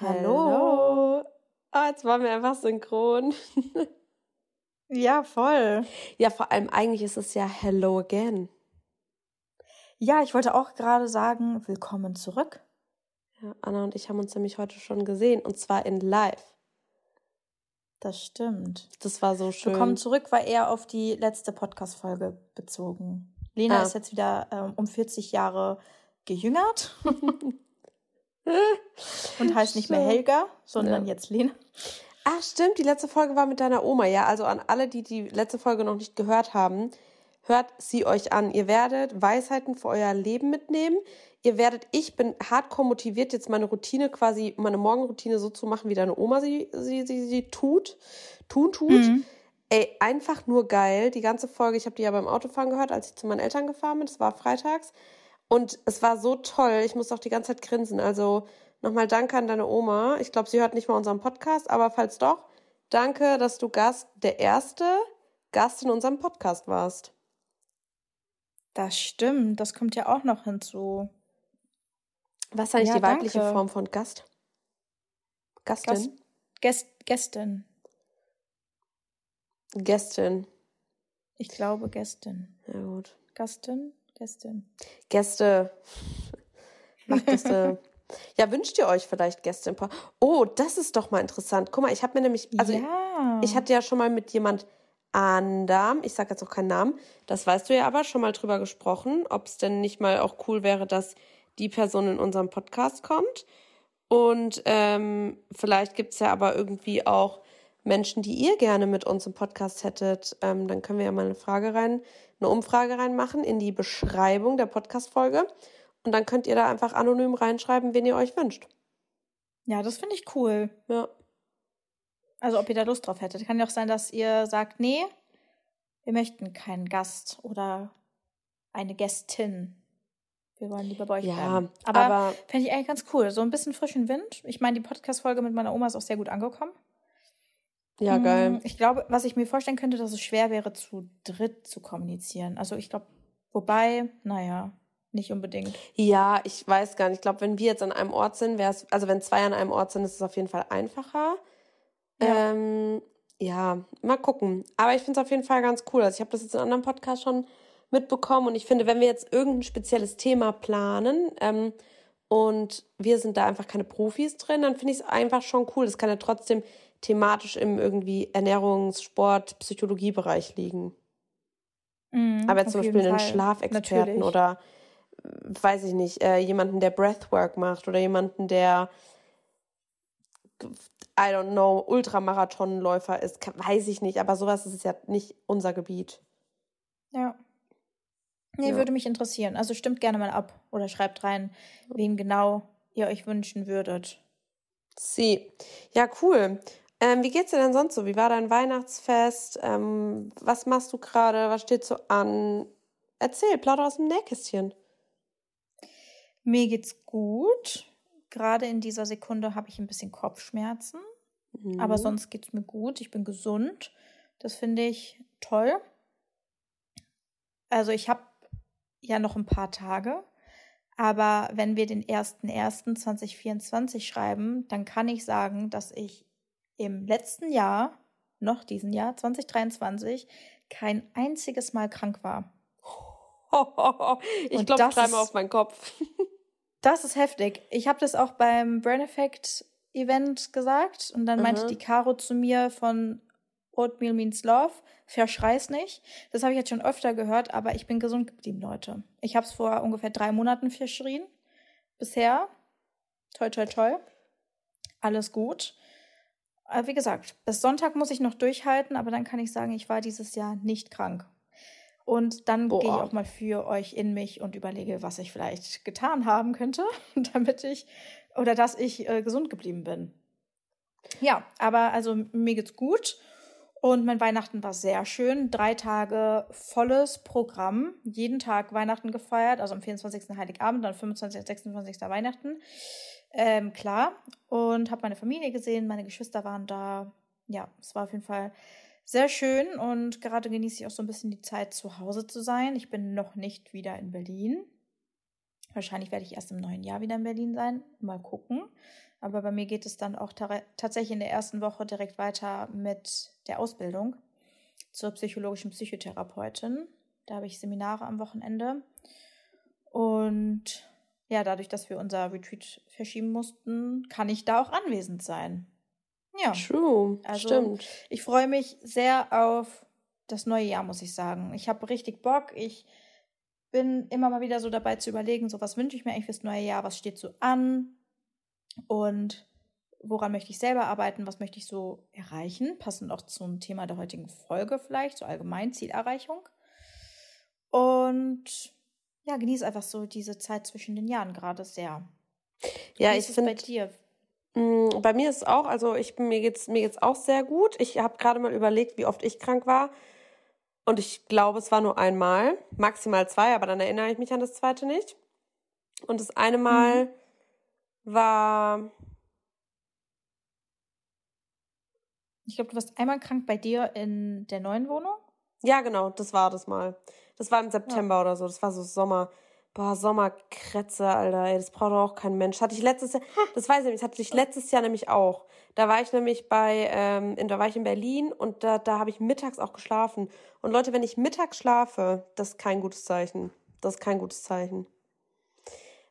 Hallo. Oh, jetzt waren wir einfach synchron. ja, voll. Ja, vor allem eigentlich ist es ja Hello again. Ja, ich wollte auch gerade sagen, willkommen zurück. Ja, Anna und ich haben uns nämlich heute schon gesehen und zwar in live. Das stimmt. Das war so schön. Willkommen zurück war eher auf die letzte Podcast-Folge bezogen. Lena ah. ist jetzt wieder ähm, um 40 Jahre gejüngert. und heißt nicht mehr Helga, sondern ja. jetzt Lena. Ach, stimmt, die letzte Folge war mit deiner Oma. Ja, also an alle, die die letzte Folge noch nicht gehört haben, hört sie euch an. Ihr werdet Weisheiten für euer Leben mitnehmen. Ihr werdet, ich bin hardcore motiviert, jetzt meine Routine quasi, meine Morgenroutine so zu machen, wie deine Oma sie, sie, sie, sie tut, tun tut. Mhm. Ey, einfach nur geil. Die ganze Folge, ich habe die ja beim Autofahren gehört, als ich zu meinen Eltern gefahren bin. Das war freitags. Und es war so toll. Ich musste auch die ganze Zeit grinsen. Also nochmal danke an deine Oma. Ich glaube, sie hört nicht mal unseren Podcast, aber falls doch, danke, dass du Gast, der erste Gast in unserem Podcast warst. Das stimmt. Das kommt ja auch noch hinzu. Was ist eigentlich ja, die weibliche danke. Form von Gast? Gastin? Gast, Gäst, Gästin. Gästin. Ich glaube Gästin. Ja, gut. Gastin? Gästin. Gäste. Macht Gäste. ja, wünscht ihr euch vielleicht Gäste? Oh, das ist doch mal interessant. Guck mal, ich habe mir nämlich, also ja. ich, ich, hatte ja schon mal mit jemand anderem, ich sage jetzt auch keinen Namen, das weißt du ja aber, schon mal drüber gesprochen, ob es denn nicht mal auch cool wäre, dass die Person in unserem Podcast kommt. Und ähm, vielleicht gibt es ja aber irgendwie auch Menschen, die ihr gerne mit uns im Podcast hättet. Ähm, dann können wir ja mal eine Frage rein eine Umfrage reinmachen in die Beschreibung der Podcast-Folge. Und dann könnt ihr da einfach anonym reinschreiben, wen ihr euch wünscht. Ja, das finde ich cool. Ja. Also, ob ihr da Lust drauf hättet. Kann ja auch sein, dass ihr sagt, nee, wir möchten keinen Gast oder eine Gästin. Wir wollen lieber bei euch ja, bleiben. Aber, aber fände ich eigentlich ganz cool. So ein bisschen frischen Wind. Ich meine, die Podcast-Folge mit meiner Oma ist auch sehr gut angekommen. Ja, geil. Mm, ich glaube, was ich mir vorstellen könnte, dass es schwer wäre, zu dritt zu kommunizieren. Also ich glaube, wobei, naja, nicht unbedingt. Ja, ich weiß gar nicht. Ich glaube, wenn wir jetzt an einem Ort sind, wäre es, also wenn zwei an einem Ort sind, ist es auf jeden Fall einfacher. Ja, ähm, ja mal gucken. Aber ich finde es auf jeden Fall ganz cool. Also ich habe das jetzt in anderen Podcasts schon mitbekommen und ich finde, wenn wir jetzt irgendein spezielles Thema planen, ähm, und wir sind da einfach keine Profis drin, dann finde ich es einfach schon cool. Das kann ja trotzdem thematisch im irgendwie Ernährungs-, Sport-, Psychologiebereich liegen. Mhm, Aber jetzt zum Beispiel einen Schlafexperten Natürlich. oder weiß ich nicht, äh, jemanden, der Breathwork macht oder jemanden, der I don't know, Ultramarathonläufer ist, weiß ich nicht, aber sowas ist ja nicht unser Gebiet. Ja. Nee, ja. würde mich interessieren. Also stimmt gerne mal ab oder schreibt rein, wen genau ihr euch wünschen würdet. Sie. Ja, cool. Ähm, wie geht's dir denn sonst so? Wie war dein Weihnachtsfest? Ähm, was machst du gerade? Was steht so an? Erzähl, plauder aus dem Nähkästchen. Mir geht's gut. Gerade in dieser Sekunde habe ich ein bisschen Kopfschmerzen. Mhm. Aber sonst geht's mir gut. Ich bin gesund. Das finde ich toll. Also ich habe ja noch ein paar Tage. Aber wenn wir den 1.1.2024 schreiben, dann kann ich sagen, dass ich im letzten Jahr, noch diesen Jahr, 2023, kein einziges Mal krank war. ich glaube dreimal auf meinen Kopf. das ist heftig. Ich habe das auch beim Brain Effect Event gesagt und dann meinte mhm. die Caro zu mir von Oatmeal means love, verschrei's nicht. Das habe ich jetzt schon öfter gehört, aber ich bin gesund geblieben, Leute. Ich habe es vor ungefähr drei Monaten verschrien. Bisher. Toi, toi, toi. Alles gut. Aber wie gesagt, bis Sonntag muss ich noch durchhalten, aber dann kann ich sagen, ich war dieses Jahr nicht krank. Und dann gehe ich auch mal für euch in mich und überlege, was ich vielleicht getan haben könnte, damit ich oder dass ich äh, gesund geblieben bin. Ja, aber also mir geht's gut und mein Weihnachten war sehr schön. Drei Tage volles Programm. Jeden Tag Weihnachten gefeiert, also am 24. Heiligabend, dann 25. 26. Weihnachten. Ähm, klar. Und habe meine Familie gesehen, meine Geschwister waren da. Ja, es war auf jeden Fall sehr schön und gerade genieße ich auch so ein bisschen die Zeit, zu Hause zu sein. Ich bin noch nicht wieder in Berlin. Wahrscheinlich werde ich erst im neuen Jahr wieder in Berlin sein. Mal gucken. Aber bei mir geht es dann auch tatsächlich in der ersten Woche direkt weiter mit der Ausbildung zur psychologischen Psychotherapeutin. Da habe ich Seminare am Wochenende. Und ja, dadurch, dass wir unser Retreat verschieben mussten, kann ich da auch anwesend sein. Ja. True. Also, Stimmt. Ich freue mich sehr auf das neue Jahr, muss ich sagen. Ich habe richtig Bock. Ich bin immer mal wieder so dabei zu überlegen, so was wünsche ich mir eigentlich fürs neue Jahr, was steht so an und woran möchte ich selber arbeiten, was möchte ich so erreichen, passend auch zum Thema der heutigen Folge vielleicht, so allgemein Zielerreichung. Und ja, genieße einfach so diese Zeit zwischen den Jahren gerade sehr. Ja, ich finde bei dir. Mm, bei mir ist es auch, also ich mir geht's mir geht's auch sehr gut. Ich habe gerade mal überlegt, wie oft ich krank war und ich glaube, es war nur einmal, maximal zwei, aber dann erinnere ich mich an das zweite nicht. Und das eine Mal mhm. war. Ich glaube, du warst einmal krank bei dir in der neuen Wohnung? Ja, genau, das war das mal. Das war im September ja. oder so. Das war so Sommer. Boah, Sommerkrätze, Alter, ey, das braucht doch auch kein Mensch. Hatte ich letztes Jahr, das weiß ich nicht, das hatte ich letztes Jahr nämlich auch. Da war ich nämlich bei, ähm, in, da war ich in Berlin und da, da habe ich mittags auch geschlafen. Und Leute, wenn ich mittags schlafe, das ist kein gutes Zeichen. Das ist kein gutes Zeichen.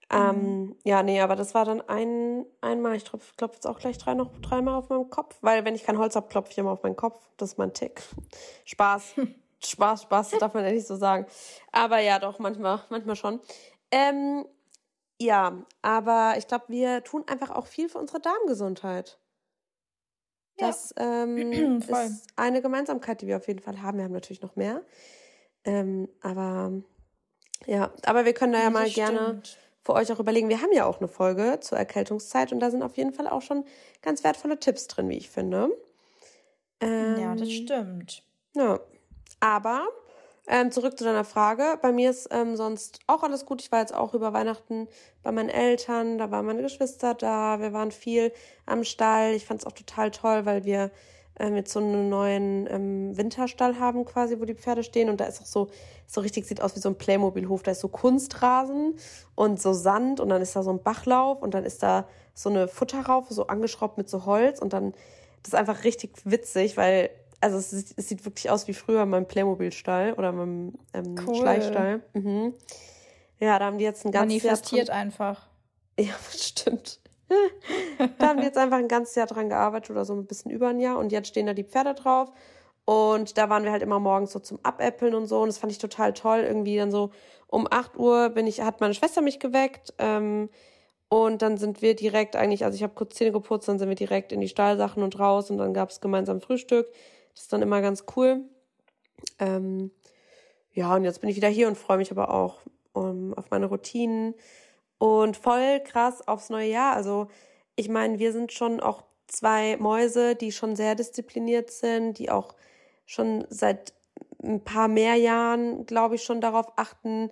Ähm, mhm. Ja, nee, aber das war dann ein, einmal, ich klopfe klopf jetzt auch gleich drei, noch dreimal auf meinem Kopf, weil wenn ich kein Holz habe, klopfe ich immer auf meinen Kopf. Das ist mein Tick. Spaß. Spaß, Spaß, das darf man ja nicht so sagen. Aber ja, doch, manchmal, manchmal schon. Ähm, ja, aber ich glaube, wir tun einfach auch viel für unsere Darmgesundheit. Das ja. ähm, ist eine Gemeinsamkeit, die wir auf jeden Fall haben. Wir haben natürlich noch mehr. Ähm, aber ja, aber wir können da ja, mal gerne für euch auch überlegen. Wir haben ja auch eine Folge zur Erkältungszeit und da sind auf jeden Fall auch schon ganz wertvolle Tipps drin, wie ich finde. Ähm, ja, das ähm, stimmt. Ja. Aber ähm, zurück zu deiner Frage. Bei mir ist ähm, sonst auch alles gut. Ich war jetzt auch über Weihnachten bei meinen Eltern, da waren meine Geschwister da, wir waren viel am Stall. Ich fand es auch total toll, weil wir ähm, jetzt so einen neuen ähm, Winterstall haben quasi, wo die Pferde stehen. Und da ist auch so, so richtig, sieht aus wie so ein Playmobilhof. Da ist so Kunstrasen und so Sand und dann ist da so ein Bachlauf und dann ist da so eine Futterraufe, so angeschraubt mit so Holz und dann, das ist einfach richtig witzig, weil also es, sieht, es sieht wirklich aus wie früher in meinem Playmobil-Stall oder meinem ähm, cool. Schleichstall. Mhm. Ja, da haben die jetzt ein ganzes Manifestiert Jahr einfach. Ja, stimmt. da haben die jetzt einfach ein ganzes Jahr dran gearbeitet oder so ein bisschen über ein Jahr und jetzt stehen da die Pferde drauf. Und da waren wir halt immer morgens so zum Abäppeln und so. Und das fand ich total toll. Irgendwie dann so um 8 Uhr bin ich, hat meine Schwester mich geweckt. Ähm, und dann sind wir direkt eigentlich, also ich habe kurz Zähne geputzt, dann sind wir direkt in die Stallsachen und raus und dann gab es gemeinsam Frühstück. Das ist dann immer ganz cool. Ähm, ja, und jetzt bin ich wieder hier und freue mich aber auch um, auf meine Routinen und voll krass aufs neue Jahr. Also ich meine, wir sind schon auch zwei Mäuse, die schon sehr diszipliniert sind, die auch schon seit ein paar mehr Jahren, glaube ich, schon darauf achten,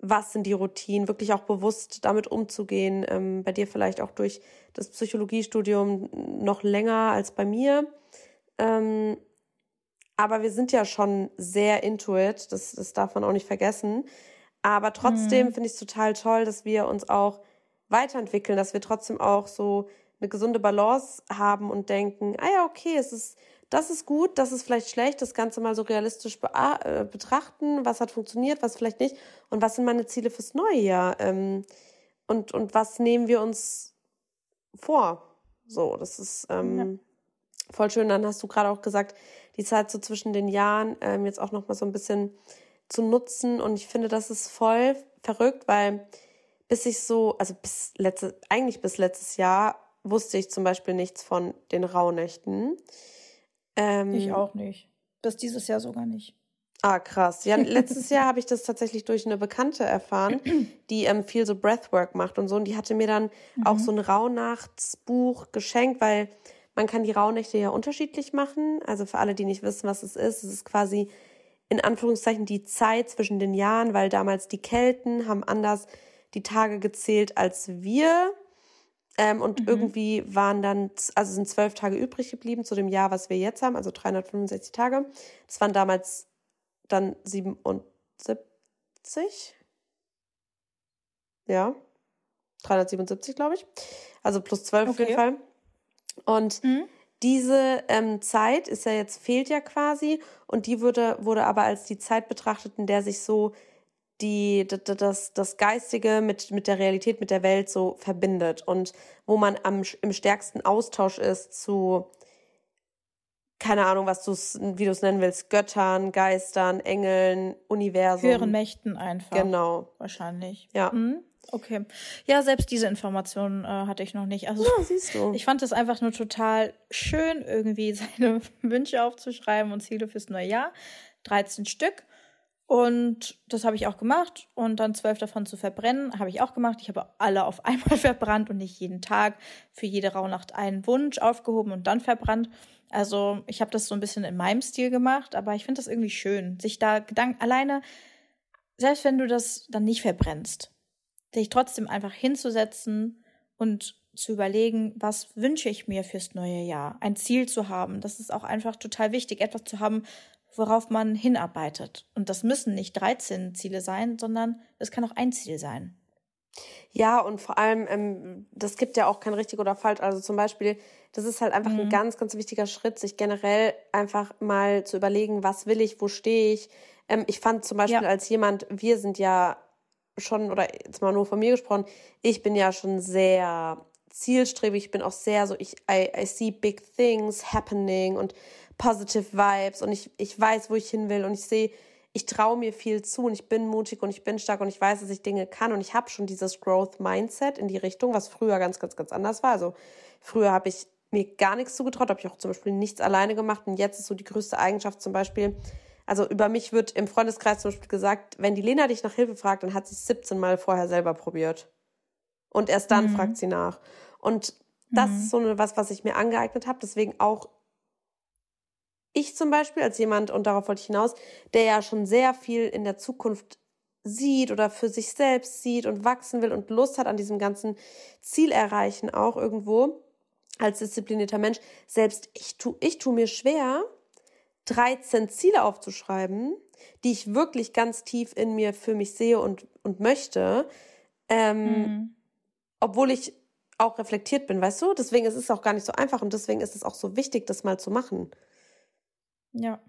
was sind die Routinen, wirklich auch bewusst damit umzugehen. Ähm, bei dir vielleicht auch durch das Psychologiestudium noch länger als bei mir. Ähm, aber wir sind ja schon sehr intuit, das, das darf man auch nicht vergessen. Aber trotzdem mhm. finde ich es total toll, dass wir uns auch weiterentwickeln, dass wir trotzdem auch so eine gesunde Balance haben und denken, ah ja, okay, es ist, das ist gut, das ist vielleicht schlecht, das Ganze mal so realistisch be äh, betrachten, was hat funktioniert, was vielleicht nicht und was sind meine Ziele fürs neue Jahr ähm, und, und was nehmen wir uns vor. So, das ist ähm, ja. voll schön. Dann hast du gerade auch gesagt, die Zeit so zwischen den Jahren ähm, jetzt auch noch mal so ein bisschen zu nutzen. Und ich finde, das ist voll verrückt, weil bis ich so, also bis letzte, eigentlich bis letztes Jahr wusste ich zum Beispiel nichts von den Rauhnächten. Ähm, ich auch nicht. Bis dieses Jahr sogar nicht. Ah, krass. Ja, letztes Jahr habe ich das tatsächlich durch eine Bekannte erfahren, die ähm, viel so Breathwork macht und so. Und die hatte mir dann mhm. auch so ein Rauhnachtsbuch geschenkt, weil man kann die Rauhnächte ja unterschiedlich machen. Also für alle, die nicht wissen, was es ist, es ist quasi in Anführungszeichen die Zeit zwischen den Jahren, weil damals die Kelten haben anders die Tage gezählt als wir. Ähm, und mhm. irgendwie waren dann, also sind zwölf Tage übrig geblieben zu dem Jahr, was wir jetzt haben, also 365 Tage. Das waren damals dann 77. Ja. 377, glaube ich. Also plus 12 okay. auf jeden Fall. Und mhm. diese ähm, Zeit ist ja jetzt, fehlt ja quasi. Und die wurde, wurde aber als die Zeit betrachtet, in der sich so die, das, das Geistige mit, mit der Realität, mit der Welt so verbindet und wo man am, im stärksten Austausch ist zu, keine Ahnung, was du wie du es nennen willst, Göttern, Geistern, Engeln, Universum. Höheren Mächten einfach. Genau. Wahrscheinlich. Ja. Mhm. Okay. Ja, selbst diese Informationen äh, hatte ich noch nicht. Also, ja, siehst du. Ich fand es einfach nur total schön, irgendwie seine Wünsche aufzuschreiben und Ziele fürs neue Jahr. 13 Stück. Und das habe ich auch gemacht. Und dann zwölf davon zu verbrennen, habe ich auch gemacht. Ich habe alle auf einmal verbrannt und nicht jeden Tag für jede Rauhnacht einen Wunsch aufgehoben und dann verbrannt. Also ich habe das so ein bisschen in meinem Stil gemacht, aber ich finde das irgendwie schön, sich da Gedanken alleine, selbst wenn du das dann nicht verbrennst, dich trotzdem einfach hinzusetzen und zu überlegen, was wünsche ich mir fürs neue Jahr, ein Ziel zu haben. Das ist auch einfach total wichtig, etwas zu haben, worauf man hinarbeitet. Und das müssen nicht 13 Ziele sein, sondern es kann auch ein Ziel sein. Ja, und vor allem, ähm, das gibt ja auch kein richtig oder falsch. Also zum Beispiel, das ist halt einfach mhm. ein ganz, ganz wichtiger Schritt, sich generell einfach mal zu überlegen, was will ich, wo stehe ich. Ähm, ich fand zum Beispiel ja. als jemand, wir sind ja schon, oder jetzt mal nur von mir gesprochen, ich bin ja schon sehr zielstrebig, ich bin auch sehr so, ich, I, I see big things happening und positive Vibes und ich, ich weiß, wo ich hin will und ich sehe, ich traue mir viel zu und ich bin mutig und ich bin stark und ich weiß, dass ich Dinge kann und ich habe schon dieses Growth Mindset in die Richtung, was früher ganz, ganz, ganz anders war. Also früher habe ich mir gar nichts zugetraut, habe ich auch zum Beispiel nichts alleine gemacht und jetzt ist so die größte Eigenschaft zum Beispiel, also über mich wird im Freundeskreis zum Beispiel gesagt, wenn die Lena dich nach Hilfe fragt, dann hat sie es 17 Mal vorher selber probiert. Und erst dann mhm. fragt sie nach. Und das mhm. ist so eine, was, was ich mir angeeignet habe. Deswegen auch ich zum Beispiel als jemand, und darauf wollte ich hinaus, der ja schon sehr viel in der Zukunft sieht oder für sich selbst sieht und wachsen will und Lust hat an diesem ganzen Ziel erreichen auch irgendwo als disziplinierter Mensch, selbst ich tu, ich tu mir schwer, 13 Ziele aufzuschreiben, die ich wirklich ganz tief in mir für mich sehe und, und möchte, ähm, mhm. obwohl ich auch reflektiert bin, weißt du? Deswegen ist es auch gar nicht so einfach und deswegen ist es auch so wichtig, das mal zu machen. Ja.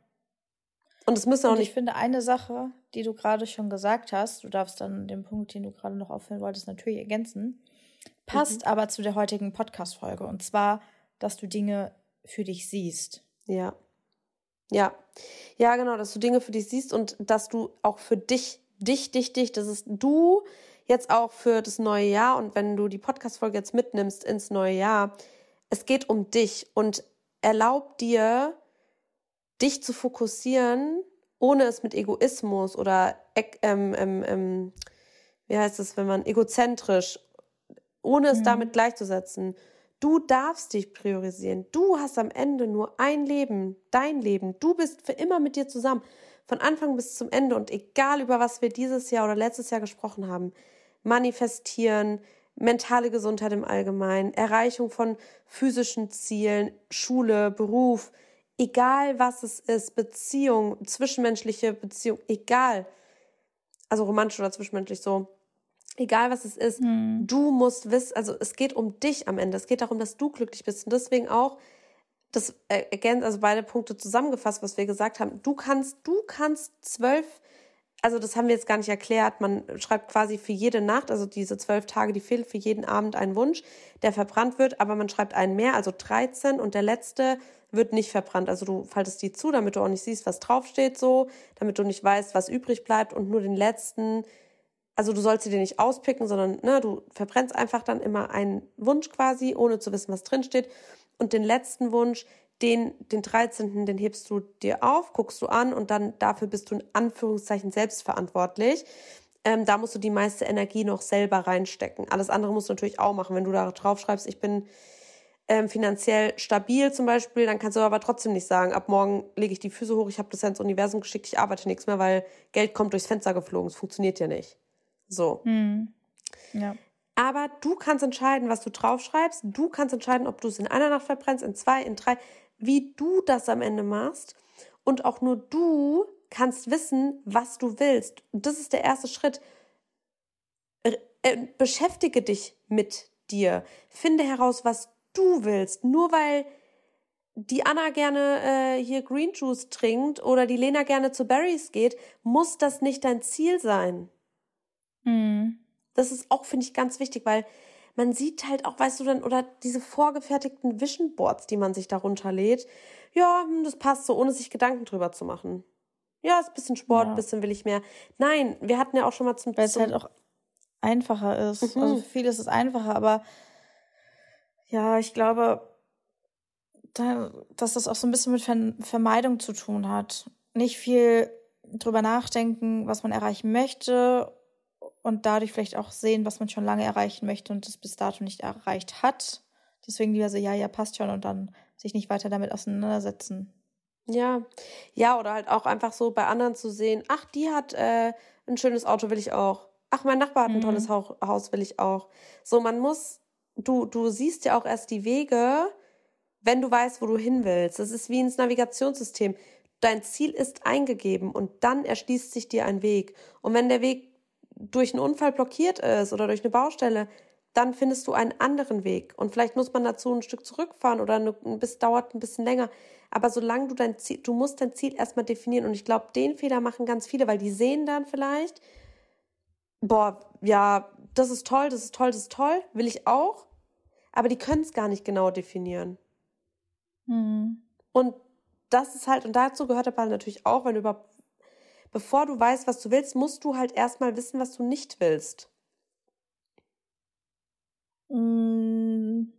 Und es müsste auch nicht. Ich finde eine Sache, die du gerade schon gesagt hast, du darfst dann den Punkt, den du gerade noch aufhören wolltest, natürlich ergänzen, passt mhm. aber zu der heutigen Podcast-Folge. Und zwar, dass du Dinge für dich siehst. Ja. Ja. Ja, genau, dass du Dinge für dich siehst und dass du auch für dich, dich, dich, dich, das ist du jetzt auch für das neue Jahr und wenn du die Podcast-Folge jetzt mitnimmst ins neue Jahr, es geht um dich und erlaub dir, dich zu fokussieren, ohne es mit Egoismus oder ähm, ähm, ähm, wie heißt es, wenn man egozentrisch, ohne es mhm. damit gleichzusetzen. Du darfst dich priorisieren. Du hast am Ende nur ein Leben, dein Leben. Du bist für immer mit dir zusammen, von Anfang bis zum Ende. Und egal über was wir dieses Jahr oder letztes Jahr gesprochen haben, manifestieren, mentale Gesundheit im Allgemeinen, Erreichung von physischen Zielen, Schule, Beruf, egal was es ist, Beziehung, zwischenmenschliche Beziehung, egal, also romantisch oder zwischenmenschlich so, egal was es ist, hm. du musst wissen, also es geht um dich am Ende, es geht darum, dass du glücklich bist. Und deswegen auch, das ergänzt, also beide Punkte zusammengefasst, was wir gesagt haben, du kannst, du kannst zwölf, also das haben wir jetzt gar nicht erklärt, man schreibt quasi für jede Nacht, also diese zwölf Tage, die fehlt, für jeden Abend einen Wunsch, der verbrannt wird, aber man schreibt einen mehr, also 13 und der letzte wird nicht verbrannt. Also du faltest die zu, damit du auch nicht siehst, was draufsteht so, damit du nicht weißt, was übrig bleibt. Und nur den letzten, also du sollst sie dir nicht auspicken, sondern ne, du verbrennst einfach dann immer einen Wunsch quasi, ohne zu wissen, was drinsteht. Und den letzten Wunsch, den, den 13., den hebst du dir auf, guckst du an und dann dafür bist du in Anführungszeichen selbstverantwortlich. Ähm, da musst du die meiste Energie noch selber reinstecken. Alles andere musst du natürlich auch machen. Wenn du da drauf schreibst, ich bin ähm, finanziell stabil zum Beispiel, dann kannst du aber trotzdem nicht sagen, ab morgen lege ich die Füße hoch, ich habe das ja ins Universum geschickt, ich arbeite nichts mehr, weil Geld kommt durchs Fenster geflogen. Es funktioniert ja nicht. So. Hm. Ja. Aber du kannst entscheiden, was du draufschreibst. Du kannst entscheiden, ob du es in einer Nacht verbrennst, in zwei, in drei, wie du das am Ende machst. Und auch nur du kannst wissen, was du willst. Und das ist der erste Schritt äh, beschäftige dich mit dir. Finde heraus, was du willst. Nur weil die Anna gerne äh, hier Green Juice trinkt oder die Lena gerne zu Berries geht, muss das nicht dein Ziel sein. Mhm. Das ist auch, finde ich, ganz wichtig, weil man sieht halt auch, weißt du dann, oder diese vorgefertigten Vision Boards, die man sich darunter lädt. Ja, hm, das passt so, ohne sich Gedanken drüber zu machen. Ja, ist ein bisschen Sport, ein ja. bisschen will ich mehr. Nein, wir hatten ja auch schon mal zum Weil es halt auch einfacher ist. Mhm. Also für viele ist es einfacher, aber ja, ich glaube, da, dass das auch so ein bisschen mit Vermeidung zu tun hat. Nicht viel drüber nachdenken, was man erreichen möchte und dadurch vielleicht auch sehen, was man schon lange erreichen möchte und das bis dato nicht erreicht hat. Deswegen lieber so, ja, ja, passt schon und dann sich nicht weiter damit auseinandersetzen. Ja, ja, oder halt auch einfach so bei anderen zu sehen, ach, die hat äh, ein schönes Auto, will ich auch. Ach, mein Nachbar hat ein mhm. tolles Haus, will ich auch. So, man muss, du, du siehst ja auch erst die Wege, wenn du weißt, wo du hin willst. Das ist wie ins Navigationssystem. Dein Ziel ist eingegeben und dann erschließt sich dir ein Weg. Und wenn der Weg durch einen Unfall blockiert ist oder durch eine Baustelle, dann findest du einen anderen Weg. Und vielleicht muss man dazu ein Stück zurückfahren oder bisschen, dauert ein bisschen länger. Aber solange du dein Ziel, du musst dein Ziel erstmal definieren. Und ich glaube, den Fehler machen ganz viele, weil die sehen dann vielleicht, boah, ja, das ist toll, das ist toll, das ist toll, will ich auch. Aber die können es gar nicht genau definieren. Mhm. Und das ist halt, und dazu gehört aber natürlich auch, wenn du überhaupt, bevor du weißt, was du willst, musst du halt erstmal wissen, was du nicht willst. Mhm.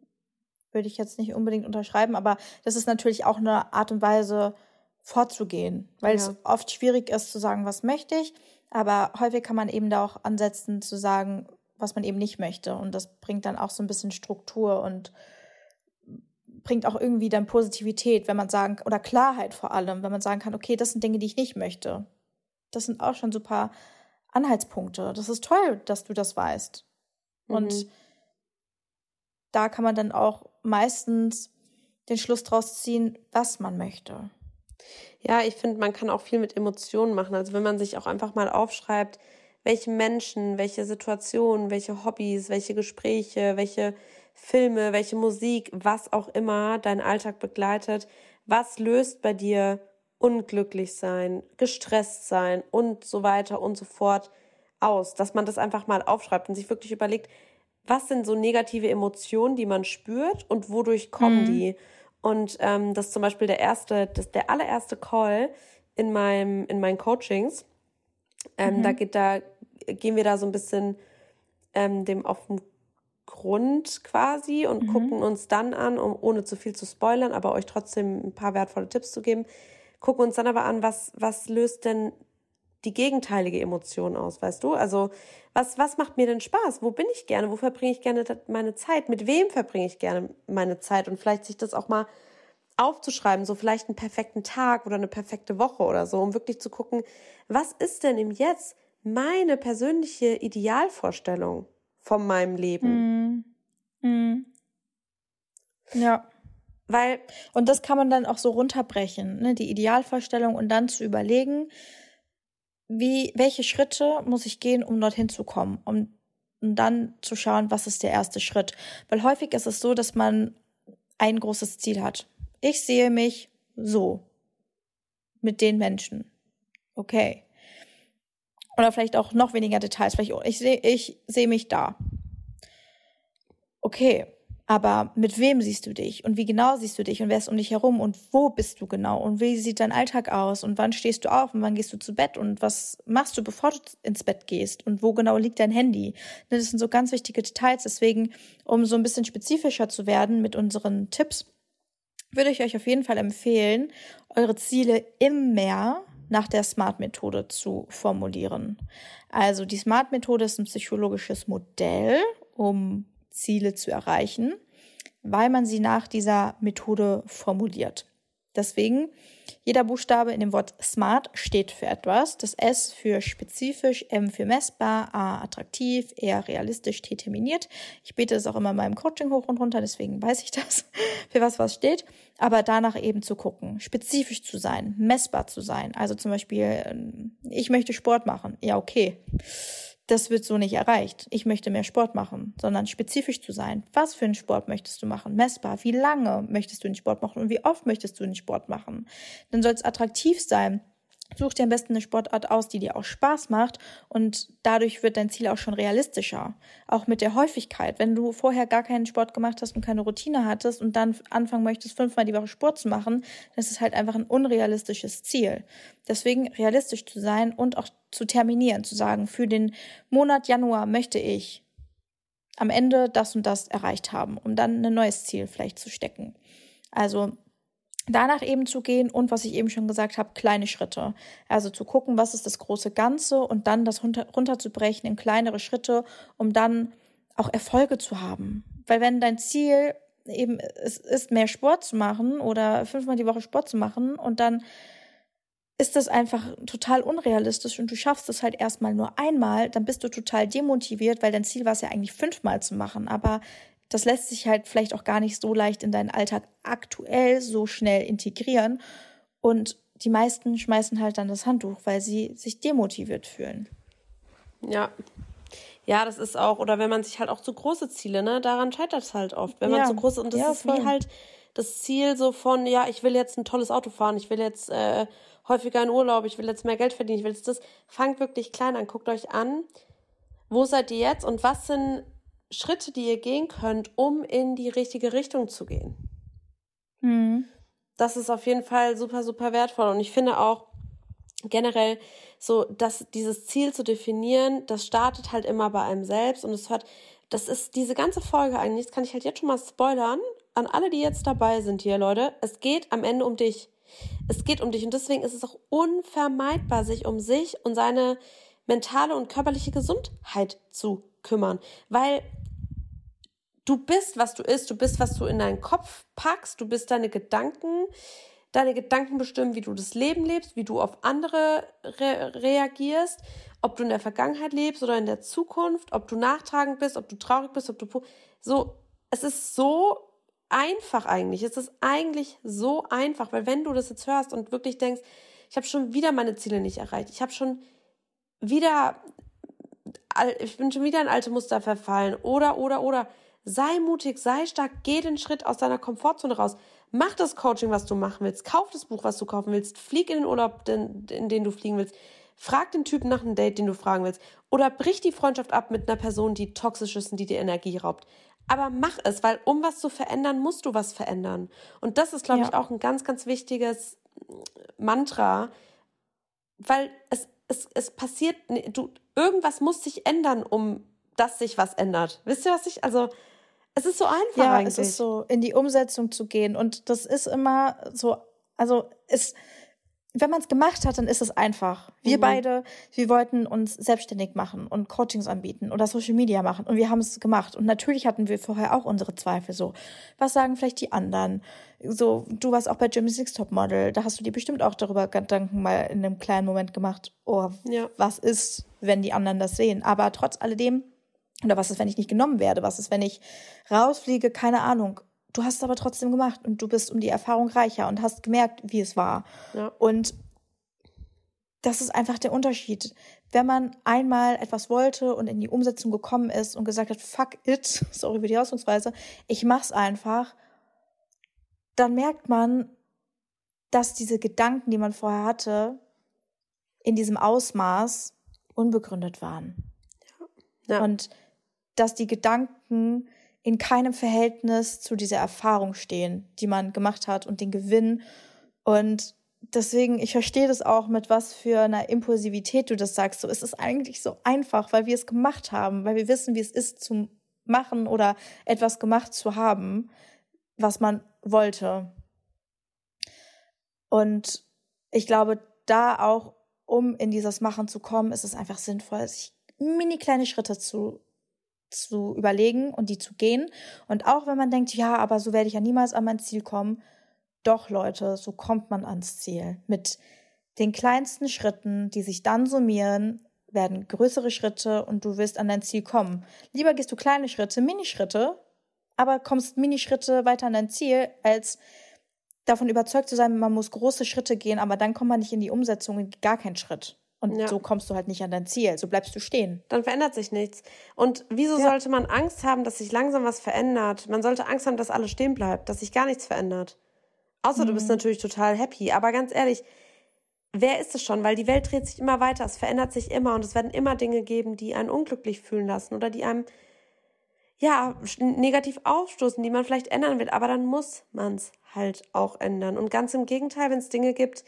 Würde ich jetzt nicht unbedingt unterschreiben, aber das ist natürlich auch eine Art und Weise vorzugehen, weil ja. es oft schwierig ist zu sagen, was möchte ich, aber häufig kann man eben da auch ansetzen zu sagen, was man eben nicht möchte und das bringt dann auch so ein bisschen Struktur und bringt auch irgendwie dann Positivität, wenn man sagen, oder Klarheit vor allem, wenn man sagen kann, okay, das sind Dinge, die ich nicht möchte. Das sind auch schon super Anhaltspunkte. Das ist toll, dass du das weißt. Mhm. Und da kann man dann auch meistens den Schluss draus ziehen, was man möchte. Ja, ich finde, man kann auch viel mit Emotionen machen. Also wenn man sich auch einfach mal aufschreibt, welche Menschen, welche Situationen, welche Hobbys, welche Gespräche, welche Filme, welche Musik, was auch immer deinen Alltag begleitet, was löst bei dir unglücklich sein, gestresst sein und so weiter und so fort aus, dass man das einfach mal aufschreibt und sich wirklich überlegt, was sind so negative Emotionen, die man spürt und wodurch kommen mhm. die? Und ähm, das ist zum Beispiel der erste, das, der allererste Call in meinem, in meinen Coachings. Ähm, mhm. Da geht da, gehen wir da so ein bisschen ähm, dem auf den Grund quasi und mhm. gucken uns dann an, um ohne zu viel zu spoilern, aber euch trotzdem ein paar wertvolle Tipps zu geben, gucken uns dann aber an, was, was löst denn die gegenteilige Emotion aus, weißt du? Also, was, was macht mir denn Spaß? Wo bin ich gerne? Wo verbringe ich gerne meine Zeit? Mit wem verbringe ich gerne meine Zeit? Und vielleicht sich das auch mal aufzuschreiben, so vielleicht einen perfekten Tag oder eine perfekte Woche oder so, um wirklich zu gucken, was ist denn im Jetzt meine persönliche Idealvorstellung? von meinem Leben. Mm. Mm. Ja. Weil. Und das kann man dann auch so runterbrechen, ne? die Idealvorstellung und dann zu überlegen, wie, welche Schritte muss ich gehen, um dorthin zu kommen, um, um dann zu schauen, was ist der erste Schritt. Weil häufig ist es so, dass man ein großes Ziel hat. Ich sehe mich so mit den Menschen. Okay. Oder vielleicht auch noch weniger Details. Vielleicht, ich sehe ich sehe mich da. Okay, aber mit wem siehst du dich? Und wie genau siehst du dich? Und wer ist um dich herum? Und wo bist du genau? Und wie sieht dein Alltag aus? Und wann stehst du auf? Und wann gehst du zu Bett? Und was machst du, bevor du ins Bett gehst? Und wo genau liegt dein Handy? Das sind so ganz wichtige Details. Deswegen, um so ein bisschen spezifischer zu werden mit unseren Tipps, würde ich euch auf jeden Fall empfehlen, eure Ziele immer nach der SMART-Methode zu formulieren. Also die SMART-Methode ist ein psychologisches Modell, um Ziele zu erreichen, weil man sie nach dieser Methode formuliert. Deswegen, jeder Buchstabe in dem Wort SMART steht für etwas. Das S für spezifisch, M für messbar, A attraktiv, R realistisch, T terminiert. Ich bete es auch immer in meinem Coaching hoch und runter, deswegen weiß ich das, für was was steht. Aber danach eben zu gucken, spezifisch zu sein, messbar zu sein. Also zum Beispiel, ähm, ich möchte Sport machen. Ja, okay das wird so nicht erreicht. Ich möchte mehr Sport machen, sondern spezifisch zu sein. Was für einen Sport möchtest du machen? Messbar. Wie lange möchtest du den Sport machen und wie oft möchtest du den Sport machen? Dann soll es attraktiv sein. Such dir am besten eine Sportart aus, die dir auch Spaß macht und dadurch wird dein Ziel auch schon realistischer. Auch mit der Häufigkeit. Wenn du vorher gar keinen Sport gemacht hast und keine Routine hattest und dann anfangen möchtest, fünfmal die Woche Sport zu machen, dann ist es halt einfach ein unrealistisches Ziel. Deswegen realistisch zu sein und auch zu terminieren, zu sagen, für den Monat Januar möchte ich am Ende das und das erreicht haben, um dann ein neues Ziel vielleicht zu stecken. Also danach eben zu gehen und was ich eben schon gesagt habe, kleine Schritte. Also zu gucken, was ist das große Ganze und dann das runter, runterzubrechen in kleinere Schritte, um dann auch Erfolge zu haben. Weil wenn dein Ziel eben es ist, mehr Sport zu machen oder fünfmal die Woche Sport zu machen und dann ist das einfach total unrealistisch und du schaffst es halt erstmal nur einmal, dann bist du total demotiviert, weil dein Ziel war es ja eigentlich fünfmal zu machen. Aber das lässt sich halt vielleicht auch gar nicht so leicht in deinen Alltag aktuell so schnell integrieren. Und die meisten schmeißen halt dann das Handtuch, weil sie sich demotiviert fühlen. Ja. Ja, das ist auch, oder wenn man sich halt auch zu große Ziele, ne, daran scheitert es halt oft. Wenn man zu große, und das ja, ist voll. wie halt das Ziel so von, ja, ich will jetzt ein tolles Auto fahren, ich will jetzt äh, häufiger in Urlaub, ich will jetzt mehr Geld verdienen, ich will jetzt das. Fangt wirklich klein an, guckt euch an, wo seid ihr jetzt und was sind Schritte, die ihr gehen könnt, um in die richtige Richtung zu gehen. Mhm. Das ist auf jeden Fall super, super wertvoll. Und ich finde auch generell so, dass dieses Ziel zu definieren, das startet halt immer bei einem selbst und es hört, das ist diese ganze Folge eigentlich, das kann ich halt jetzt schon mal spoilern, an alle, die jetzt dabei sind hier, Leute. Es geht am Ende um dich. Es geht um dich und deswegen ist es auch unvermeidbar, sich um sich und seine mentale und körperliche Gesundheit zu kümmern, weil du bist, was du isst, du bist, was du in deinen Kopf packst, du bist deine Gedanken. Deine Gedanken bestimmen, wie du das Leben lebst, wie du auf andere re reagierst, ob du in der Vergangenheit lebst oder in der Zukunft, ob du nachtragend bist, ob du traurig bist, ob du so. Es ist so einfach eigentlich. Es ist eigentlich so einfach, weil wenn du das jetzt hörst und wirklich denkst, ich habe schon wieder meine Ziele nicht erreicht, ich habe schon wieder, ich bin schon wieder in alte Muster verfallen oder oder oder Sei mutig, sei stark, geh den Schritt aus deiner Komfortzone raus. Mach das Coaching, was du machen willst. Kauf das Buch, was du kaufen willst. Flieg in den Urlaub, in, in den du fliegen willst. Frag den Typen nach einem Date, den du fragen willst. Oder brich die Freundschaft ab mit einer Person, die toxisch ist und die dir Energie raubt. Aber mach es, weil um was zu verändern, musst du was verändern. Und das ist, glaube ja. ich, auch ein ganz, ganz wichtiges Mantra, weil es, es, es passiert, du, irgendwas muss sich ändern, um dass sich was ändert. Wisst ihr, was ich, also, es ist so einfach ja, eigentlich. es ist so, in die Umsetzung zu gehen. Und das ist immer so, also es, wenn man es gemacht hat, dann ist es einfach. Wir mhm. beide, wir wollten uns selbstständig machen und Coachings anbieten oder Social Media machen und wir haben es gemacht. Und natürlich hatten wir vorher auch unsere Zweifel. So, was sagen vielleicht die anderen? So, du warst auch bei Jimmy Six Top Model, da hast du dir bestimmt auch darüber Gedanken mal in einem kleinen Moment gemacht. Oh, ja. was ist, wenn die anderen das sehen? Aber trotz alledem oder was ist, wenn ich nicht genommen werde? Was ist, wenn ich rausfliege? Keine Ahnung. Du hast es aber trotzdem gemacht und du bist um die Erfahrung reicher und hast gemerkt, wie es war. Ja. Und das ist einfach der Unterschied. Wenn man einmal etwas wollte und in die Umsetzung gekommen ist und gesagt hat, fuck it, sorry für die Ausdrucksweise, ich mach's einfach, dann merkt man, dass diese Gedanken, die man vorher hatte, in diesem Ausmaß unbegründet waren. Ja. Und dass die Gedanken in keinem Verhältnis zu dieser Erfahrung stehen, die man gemacht hat und den Gewinn. Und deswegen, ich verstehe das auch, mit was für einer Impulsivität du das sagst. So, es ist eigentlich so einfach, weil wir es gemacht haben, weil wir wissen, wie es ist zu machen oder etwas gemacht zu haben, was man wollte. Und ich glaube, da auch, um in dieses Machen zu kommen, ist es einfach sinnvoll, sich mini kleine Schritte zu zu überlegen und die zu gehen. Und auch wenn man denkt, ja, aber so werde ich ja niemals an mein Ziel kommen, doch Leute, so kommt man ans Ziel. Mit den kleinsten Schritten, die sich dann summieren, werden größere Schritte und du wirst an dein Ziel kommen. Lieber gehst du kleine Schritte, Minischritte, aber kommst Minischritte weiter an dein Ziel, als davon überzeugt zu sein, man muss große Schritte gehen, aber dann kommt man nicht in die Umsetzung, in gar keinen Schritt. Und ja. so kommst du halt nicht an dein Ziel, so bleibst du stehen. Dann verändert sich nichts. Und wieso ja. sollte man Angst haben, dass sich langsam was verändert? Man sollte Angst haben, dass alles stehen bleibt, dass sich gar nichts verändert. Außer mhm. du bist mhm. natürlich total happy. Aber ganz ehrlich, wer ist es schon? Weil die Welt dreht sich immer weiter, es verändert sich immer und es werden immer Dinge geben, die einen unglücklich fühlen lassen oder die einem ja, negativ aufstoßen, die man vielleicht ändern will, aber dann muss man es halt auch ändern. Und ganz im Gegenteil, wenn es Dinge gibt,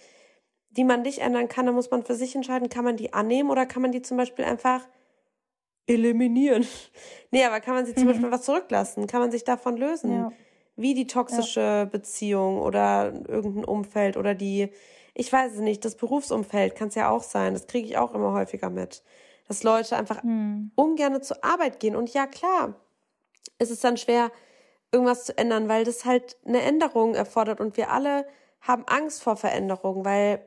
die man nicht ändern kann, dann muss man für sich entscheiden, kann man die annehmen oder kann man die zum Beispiel einfach eliminieren. nee, aber kann man sie zum mhm. Beispiel was zurücklassen? Kann man sich davon lösen? Ja. Wie die toxische ja. Beziehung oder irgendein Umfeld oder die, ich weiß es nicht, das Berufsumfeld kann es ja auch sein. Das kriege ich auch immer häufiger mit. Dass Leute einfach mhm. ungern zur Arbeit gehen. Und ja, klar, ist es dann schwer, irgendwas zu ändern, weil das halt eine Änderung erfordert und wir alle haben Angst vor Veränderung, weil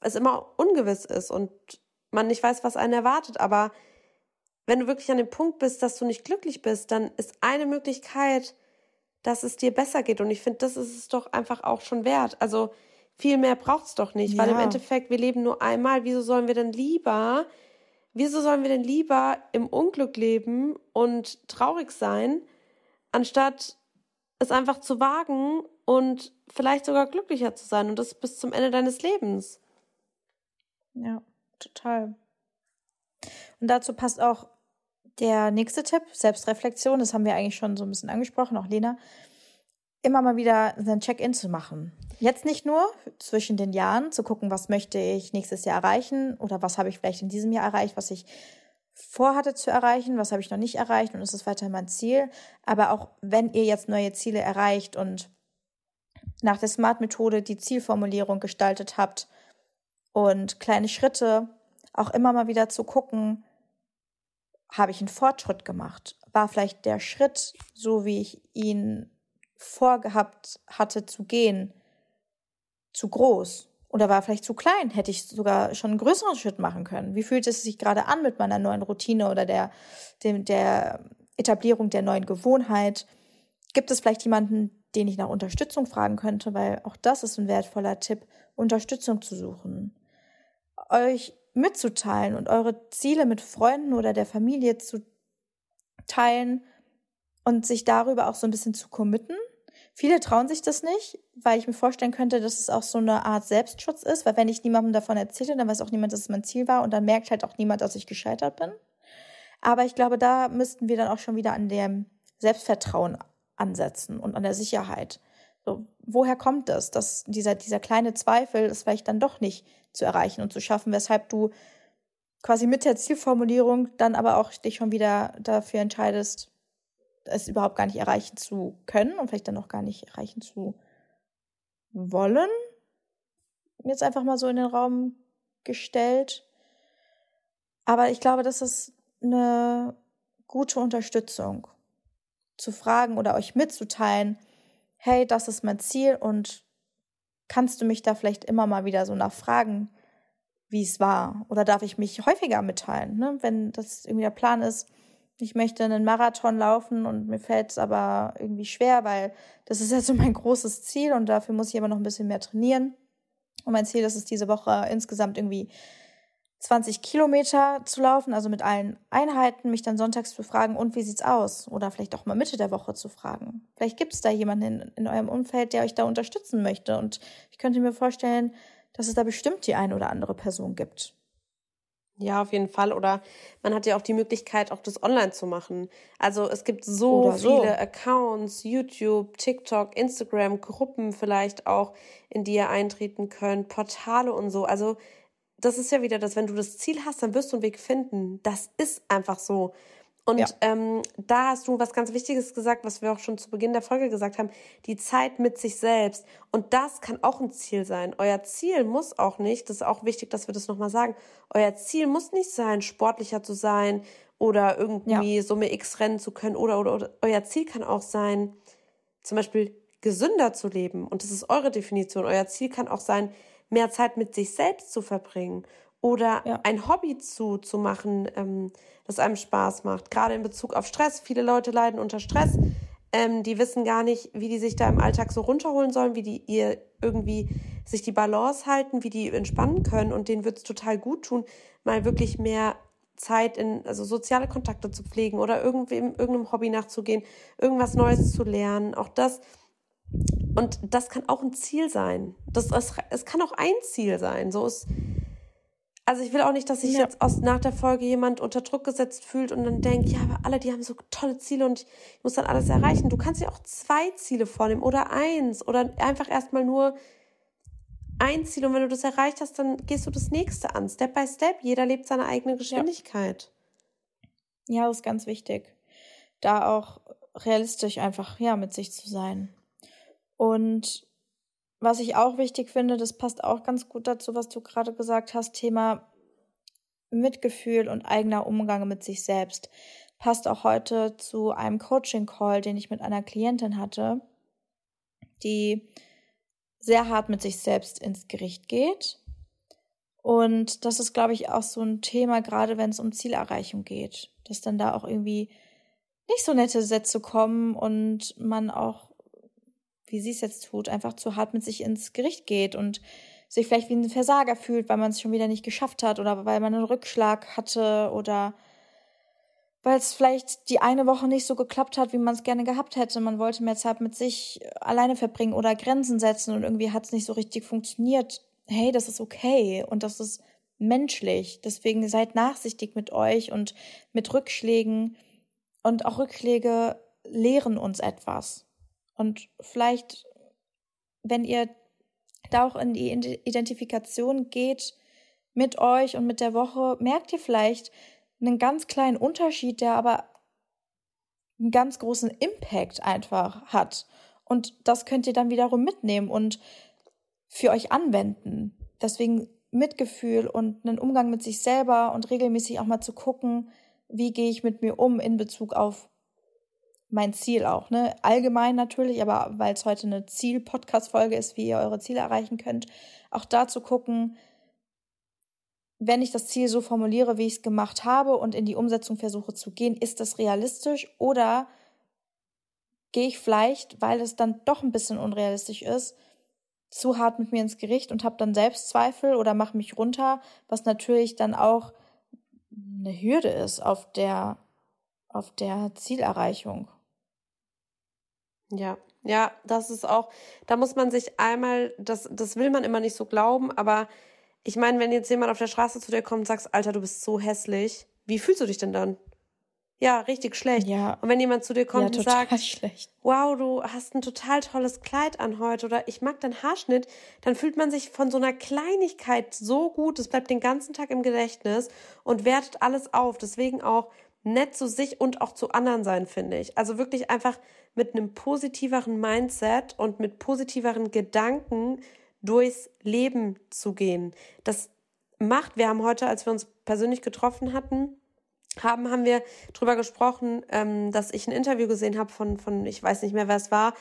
es immer ungewiss ist und man nicht weiß, was einen erwartet. Aber wenn du wirklich an dem Punkt bist, dass du nicht glücklich bist, dann ist eine Möglichkeit, dass es dir besser geht. Und ich finde, das ist es doch einfach auch schon wert. Also viel mehr braucht es doch nicht, ja. weil im Endeffekt, wir leben nur einmal. Wieso sollen wir denn lieber, wieso sollen wir denn lieber im Unglück leben und traurig sein, anstatt es einfach zu wagen und vielleicht sogar glücklicher zu sein und das bis zum Ende deines Lebens? Ja, total. Und dazu passt auch der nächste Tipp, Selbstreflexion. Das haben wir eigentlich schon so ein bisschen angesprochen, auch Lena. Immer mal wieder ein Check-in zu machen. Jetzt nicht nur zwischen den Jahren zu gucken, was möchte ich nächstes Jahr erreichen oder was habe ich vielleicht in diesem Jahr erreicht, was ich vorhatte zu erreichen, was habe ich noch nicht erreicht und ist es weiter mein Ziel. Aber auch wenn ihr jetzt neue Ziele erreicht und nach der Smart-Methode die Zielformulierung gestaltet habt, und kleine Schritte auch immer mal wieder zu gucken, habe ich einen Fortschritt gemacht? War vielleicht der Schritt, so wie ich ihn vorgehabt hatte zu gehen, zu groß? Oder war vielleicht zu klein? Hätte ich sogar schon einen größeren Schritt machen können? Wie fühlt es sich gerade an mit meiner neuen Routine oder der, dem, der Etablierung der neuen Gewohnheit? Gibt es vielleicht jemanden, den ich nach Unterstützung fragen könnte? Weil auch das ist ein wertvoller Tipp, Unterstützung zu suchen euch mitzuteilen und eure Ziele mit Freunden oder der Familie zu teilen und sich darüber auch so ein bisschen zu committen. Viele trauen sich das nicht, weil ich mir vorstellen könnte, dass es auch so eine Art Selbstschutz ist, weil wenn ich niemandem davon erzähle, dann weiß auch niemand, dass es mein Ziel war und dann merkt halt auch niemand, dass ich gescheitert bin. Aber ich glaube, da müssten wir dann auch schon wieder an dem Selbstvertrauen ansetzen und an der Sicherheit. Woher kommt das, dass dieser, dieser kleine Zweifel ist vielleicht dann doch nicht zu erreichen und zu schaffen, weshalb du quasi mit der Zielformulierung dann aber auch dich schon wieder dafür entscheidest, es überhaupt gar nicht erreichen zu können und vielleicht dann auch gar nicht erreichen zu wollen. Jetzt einfach mal so in den Raum gestellt. Aber ich glaube, das ist eine gute Unterstützung, zu fragen oder euch mitzuteilen, hey, das ist mein Ziel und kannst du mich da vielleicht immer mal wieder so nachfragen, wie es war? Oder darf ich mich häufiger mitteilen? Ne? Wenn das irgendwie der Plan ist, ich möchte einen Marathon laufen und mir fällt es aber irgendwie schwer, weil das ist ja so mein großes Ziel und dafür muss ich aber noch ein bisschen mehr trainieren. Und mein Ziel ist es, diese Woche insgesamt irgendwie 20 Kilometer zu laufen, also mit allen Einheiten, mich dann sonntags zu fragen, und wie sieht's aus? Oder vielleicht auch mal Mitte der Woche zu fragen. Vielleicht gibt es da jemanden in, in eurem Umfeld, der euch da unterstützen möchte. Und ich könnte mir vorstellen, dass es da bestimmt die eine oder andere Person gibt. Ja, auf jeden Fall. Oder man hat ja auch die Möglichkeit, auch das online zu machen. Also es gibt so, so. viele Accounts, YouTube, TikTok, Instagram, Gruppen vielleicht auch, in die ihr eintreten könnt, Portale und so. Also das ist ja wieder das, wenn du das Ziel hast, dann wirst du einen Weg finden. Das ist einfach so. Und ja. ähm, da hast du was ganz Wichtiges gesagt, was wir auch schon zu Beginn der Folge gesagt haben, die Zeit mit sich selbst. Und das kann auch ein Ziel sein. Euer Ziel muss auch nicht, das ist auch wichtig, dass wir das nochmal sagen, euer Ziel muss nicht sein, sportlicher zu sein oder irgendwie ja. Summe X rennen zu können oder, oder, oder euer Ziel kann auch sein, zum Beispiel gesünder zu leben. Und das ist eure Definition. Euer Ziel kann auch sein, mehr Zeit mit sich selbst zu verbringen oder ja. ein Hobby zu, zu machen, ähm, das einem Spaß macht. Gerade in Bezug auf Stress. Viele Leute leiden unter Stress. Ähm, die wissen gar nicht, wie die sich da im Alltag so runterholen sollen, wie die ihr irgendwie sich die Balance halten, wie die entspannen können. Und denen wird es total gut tun, mal wirklich mehr Zeit in, also soziale Kontakte zu pflegen oder irgendwem, irgendeinem Hobby nachzugehen, irgendwas Neues zu lernen. Auch das. Und das kann auch ein Ziel sein. Das, das, es kann auch ein Ziel sein. So ist, also ich will auch nicht, dass sich ja. jetzt aus, nach der Folge jemand unter Druck gesetzt fühlt und dann denkt, ja, aber alle, die haben so tolle Ziele und ich muss dann alles erreichen. Du kannst dir auch zwei Ziele vornehmen oder eins oder einfach erstmal nur ein Ziel und wenn du das erreicht hast, dann gehst du das nächste an, Step by Step. Jeder lebt seine eigene Geschwindigkeit. Ja, ja das ist ganz wichtig. Da auch realistisch einfach, ja, mit sich zu sein. Und was ich auch wichtig finde, das passt auch ganz gut dazu, was du gerade gesagt hast, Thema Mitgefühl und eigener Umgang mit sich selbst. Passt auch heute zu einem Coaching-Call, den ich mit einer Klientin hatte, die sehr hart mit sich selbst ins Gericht geht. Und das ist, glaube ich, auch so ein Thema, gerade wenn es um Zielerreichung geht, dass dann da auch irgendwie nicht so nette Sätze kommen und man auch, wie sie es jetzt tut, einfach zu hart mit sich ins Gericht geht und sich vielleicht wie ein Versager fühlt, weil man es schon wieder nicht geschafft hat oder weil man einen Rückschlag hatte oder weil es vielleicht die eine Woche nicht so geklappt hat, wie man es gerne gehabt hätte. Man wollte mehr Zeit mit sich alleine verbringen oder Grenzen setzen und irgendwie hat es nicht so richtig funktioniert. Hey, das ist okay und das ist menschlich. Deswegen seid nachsichtig mit euch und mit Rückschlägen. Und auch Rückschläge lehren uns etwas. Und vielleicht, wenn ihr da auch in die Identifikation geht mit euch und mit der Woche, merkt ihr vielleicht, einen ganz kleinen Unterschied, der aber einen ganz großen Impact einfach hat. Und das könnt ihr dann wiederum mitnehmen und für euch anwenden. Deswegen Mitgefühl und einen Umgang mit sich selber und regelmäßig auch mal zu gucken, wie gehe ich mit mir um in Bezug auf mein Ziel auch, ne? Allgemein natürlich, aber weil es heute eine Ziel-Podcast-Folge ist, wie ihr eure Ziele erreichen könnt, auch da zu gucken, wenn ich das Ziel so formuliere, wie ich es gemacht habe und in die Umsetzung versuche zu gehen, ist das realistisch oder gehe ich vielleicht, weil es dann doch ein bisschen unrealistisch ist, zu hart mit mir ins Gericht und habe dann Selbstzweifel oder mache mich runter, was natürlich dann auch eine Hürde ist auf der auf der Zielerreichung. Ja, ja, das ist auch, da muss man sich einmal, das, das will man immer nicht so glauben, aber ich meine, wenn jetzt jemand auf der Straße zu dir kommt und sagst, Alter, du bist so hässlich, wie fühlst du dich denn dann? Ja, richtig schlecht. Ja. Und wenn jemand zu dir kommt ja, und sagt, schlecht. wow, du hast ein total tolles Kleid an heute oder ich mag deinen Haarschnitt, dann fühlt man sich von so einer Kleinigkeit so gut, es bleibt den ganzen Tag im Gedächtnis und wertet alles auf. Deswegen auch nett zu sich und auch zu anderen sein, finde ich. Also wirklich einfach mit einem positiveren Mindset und mit positiveren Gedanken durchs Leben zu gehen. Das macht, wir haben heute, als wir uns persönlich getroffen hatten, haben, haben wir drüber gesprochen, ähm, dass ich ein Interview gesehen habe von, von, ich weiß nicht mehr, wer es war.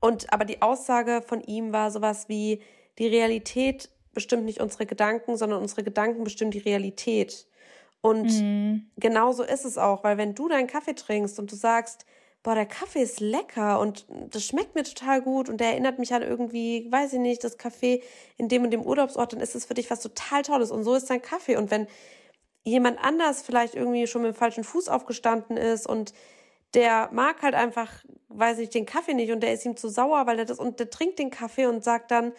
Und aber die Aussage von ihm war sowas wie, die Realität bestimmt nicht unsere Gedanken, sondern unsere Gedanken bestimmen die Realität. Und mhm. genauso ist es auch, weil wenn du deinen Kaffee trinkst und du sagst, boah, der Kaffee ist lecker und das schmeckt mir total gut und der erinnert mich an irgendwie, weiß ich nicht, das Kaffee in dem und dem Urlaubsort, dann ist es für dich was total Tolles und so ist dein Kaffee. Und wenn jemand anders vielleicht irgendwie schon mit dem falschen Fuß aufgestanden ist und der mag halt einfach, weiß ich, den Kaffee nicht und der ist ihm zu sauer, weil er das und der trinkt den Kaffee und sagt dann,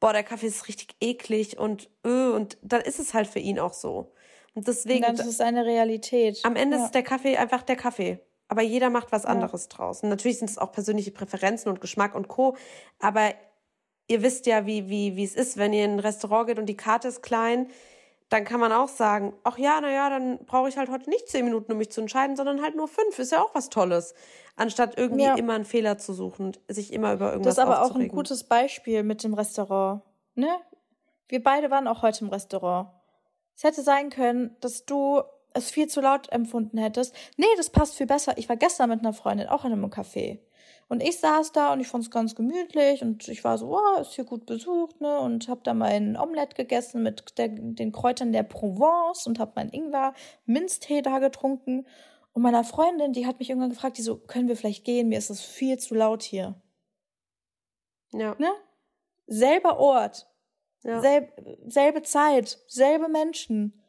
boah, der Kaffee ist richtig eklig und öh, und dann ist es halt für ihn auch so. Und deswegen. Und dann ist es eine Realität. Am Ende ja. ist der Kaffee einfach der Kaffee aber jeder macht was anderes ja. draus. Und natürlich sind es auch persönliche Präferenzen und Geschmack und Co. Aber ihr wisst ja, wie, wie, wie es ist, wenn ihr in ein Restaurant geht und die Karte ist klein, dann kann man auch sagen, ach ja, naja, dann brauche ich halt heute nicht zehn Minuten, um mich zu entscheiden, sondern halt nur fünf. Ist ja auch was Tolles. Anstatt irgendwie ja. immer einen Fehler zu suchen und sich immer über irgendwas Das ist aber auch ein gutes Beispiel mit dem Restaurant. Ne? Wir beide waren auch heute im Restaurant. Es hätte sein können, dass du es viel zu laut empfunden hättest. Nee, das passt viel besser. Ich war gestern mit einer Freundin auch in einem Café. Und ich saß da und ich fand es ganz gemütlich und ich war so, oh, ist hier gut besucht, ne? Und hab da mein Omelette gegessen mit der, den Kräutern der Provence und hab mein Ingwer Minztee da getrunken. Und meiner Freundin, die hat mich irgendwann gefragt, die so, können wir vielleicht gehen? Mir ist es viel zu laut hier. Ja. Ne? Selber Ort. Ja. Selb, selbe Zeit, selbe Menschen.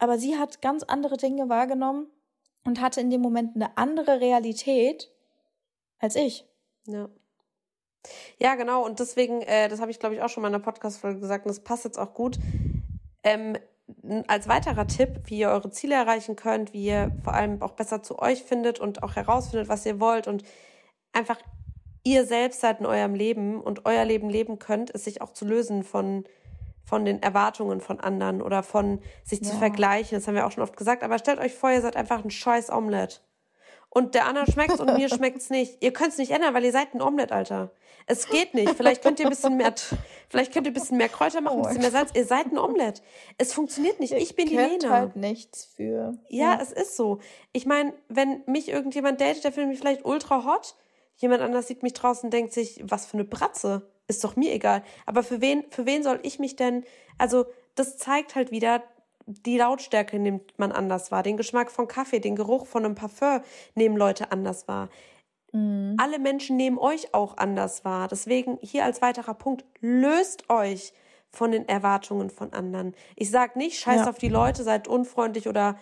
Aber sie hat ganz andere Dinge wahrgenommen und hatte in dem Moment eine andere Realität als ich. Ja. Ja, genau. Und deswegen, äh, das habe ich, glaube ich, auch schon mal in einer Podcast-Folge gesagt, und das passt jetzt auch gut. Ähm, als weiterer Tipp, wie ihr eure Ziele erreichen könnt, wie ihr vor allem auch besser zu euch findet und auch herausfindet, was ihr wollt und einfach ihr selbst seid in eurem Leben und euer Leben leben könnt, ist sich auch zu lösen von, von den Erwartungen von anderen oder von sich ja. zu vergleichen. Das haben wir auch schon oft gesagt. Aber stellt euch vor, ihr seid einfach ein scheiß Omelette und der andere schmeckt's und mir schmeckt's nicht. Ihr könnt's nicht ändern, weil ihr seid ein Omelett, Alter. Es geht nicht. Vielleicht könnt ihr ein bisschen mehr, vielleicht könnt ihr ein bisschen mehr Kräuter machen, ein bisschen mehr Salz. Ihr seid ein Omelett. Es funktioniert nicht. Ich bin die Lena. halt nichts für. Ja, ja, es ist so. Ich meine, wenn mich irgendjemand datet, der findet mich vielleicht ultra hot. Jemand anders sieht mich draußen und denkt sich, was für eine Bratze. Ist doch mir egal. Aber für wen, für wen soll ich mich denn, also, das zeigt halt wieder, die Lautstärke nimmt man anders wahr, den Geschmack von Kaffee, den Geruch von einem Parfum nehmen Leute anders wahr. Mhm. Alle Menschen nehmen euch auch anders wahr. Deswegen hier als weiterer Punkt, löst euch von den Erwartungen von anderen. Ich sage nicht, scheißt ja. auf die Leute, seid unfreundlich oder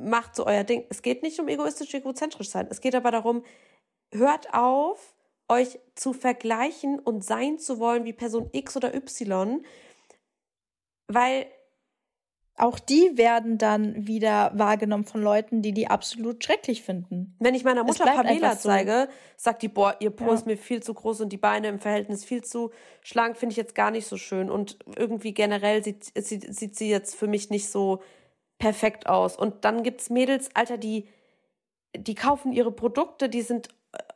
macht so euer Ding. Es geht nicht um egoistisch, egozentrisch sein. Es geht aber darum, hört auf, euch zu vergleichen und sein zu wollen wie Person X oder Y, weil auch die werden dann wieder wahrgenommen von Leuten, die die absolut schrecklich finden. Wenn ich meiner Mutter Pamela zeige, sagt die, boah, ihr Po ja. ist mir viel zu groß und die Beine im Verhältnis viel zu schlank, finde ich jetzt gar nicht so schön. Und irgendwie generell sieht, sieht, sieht sie jetzt für mich nicht so perfekt aus. Und dann gibt's Mädels, Alter, die, die kaufen ihre Produkte, die sind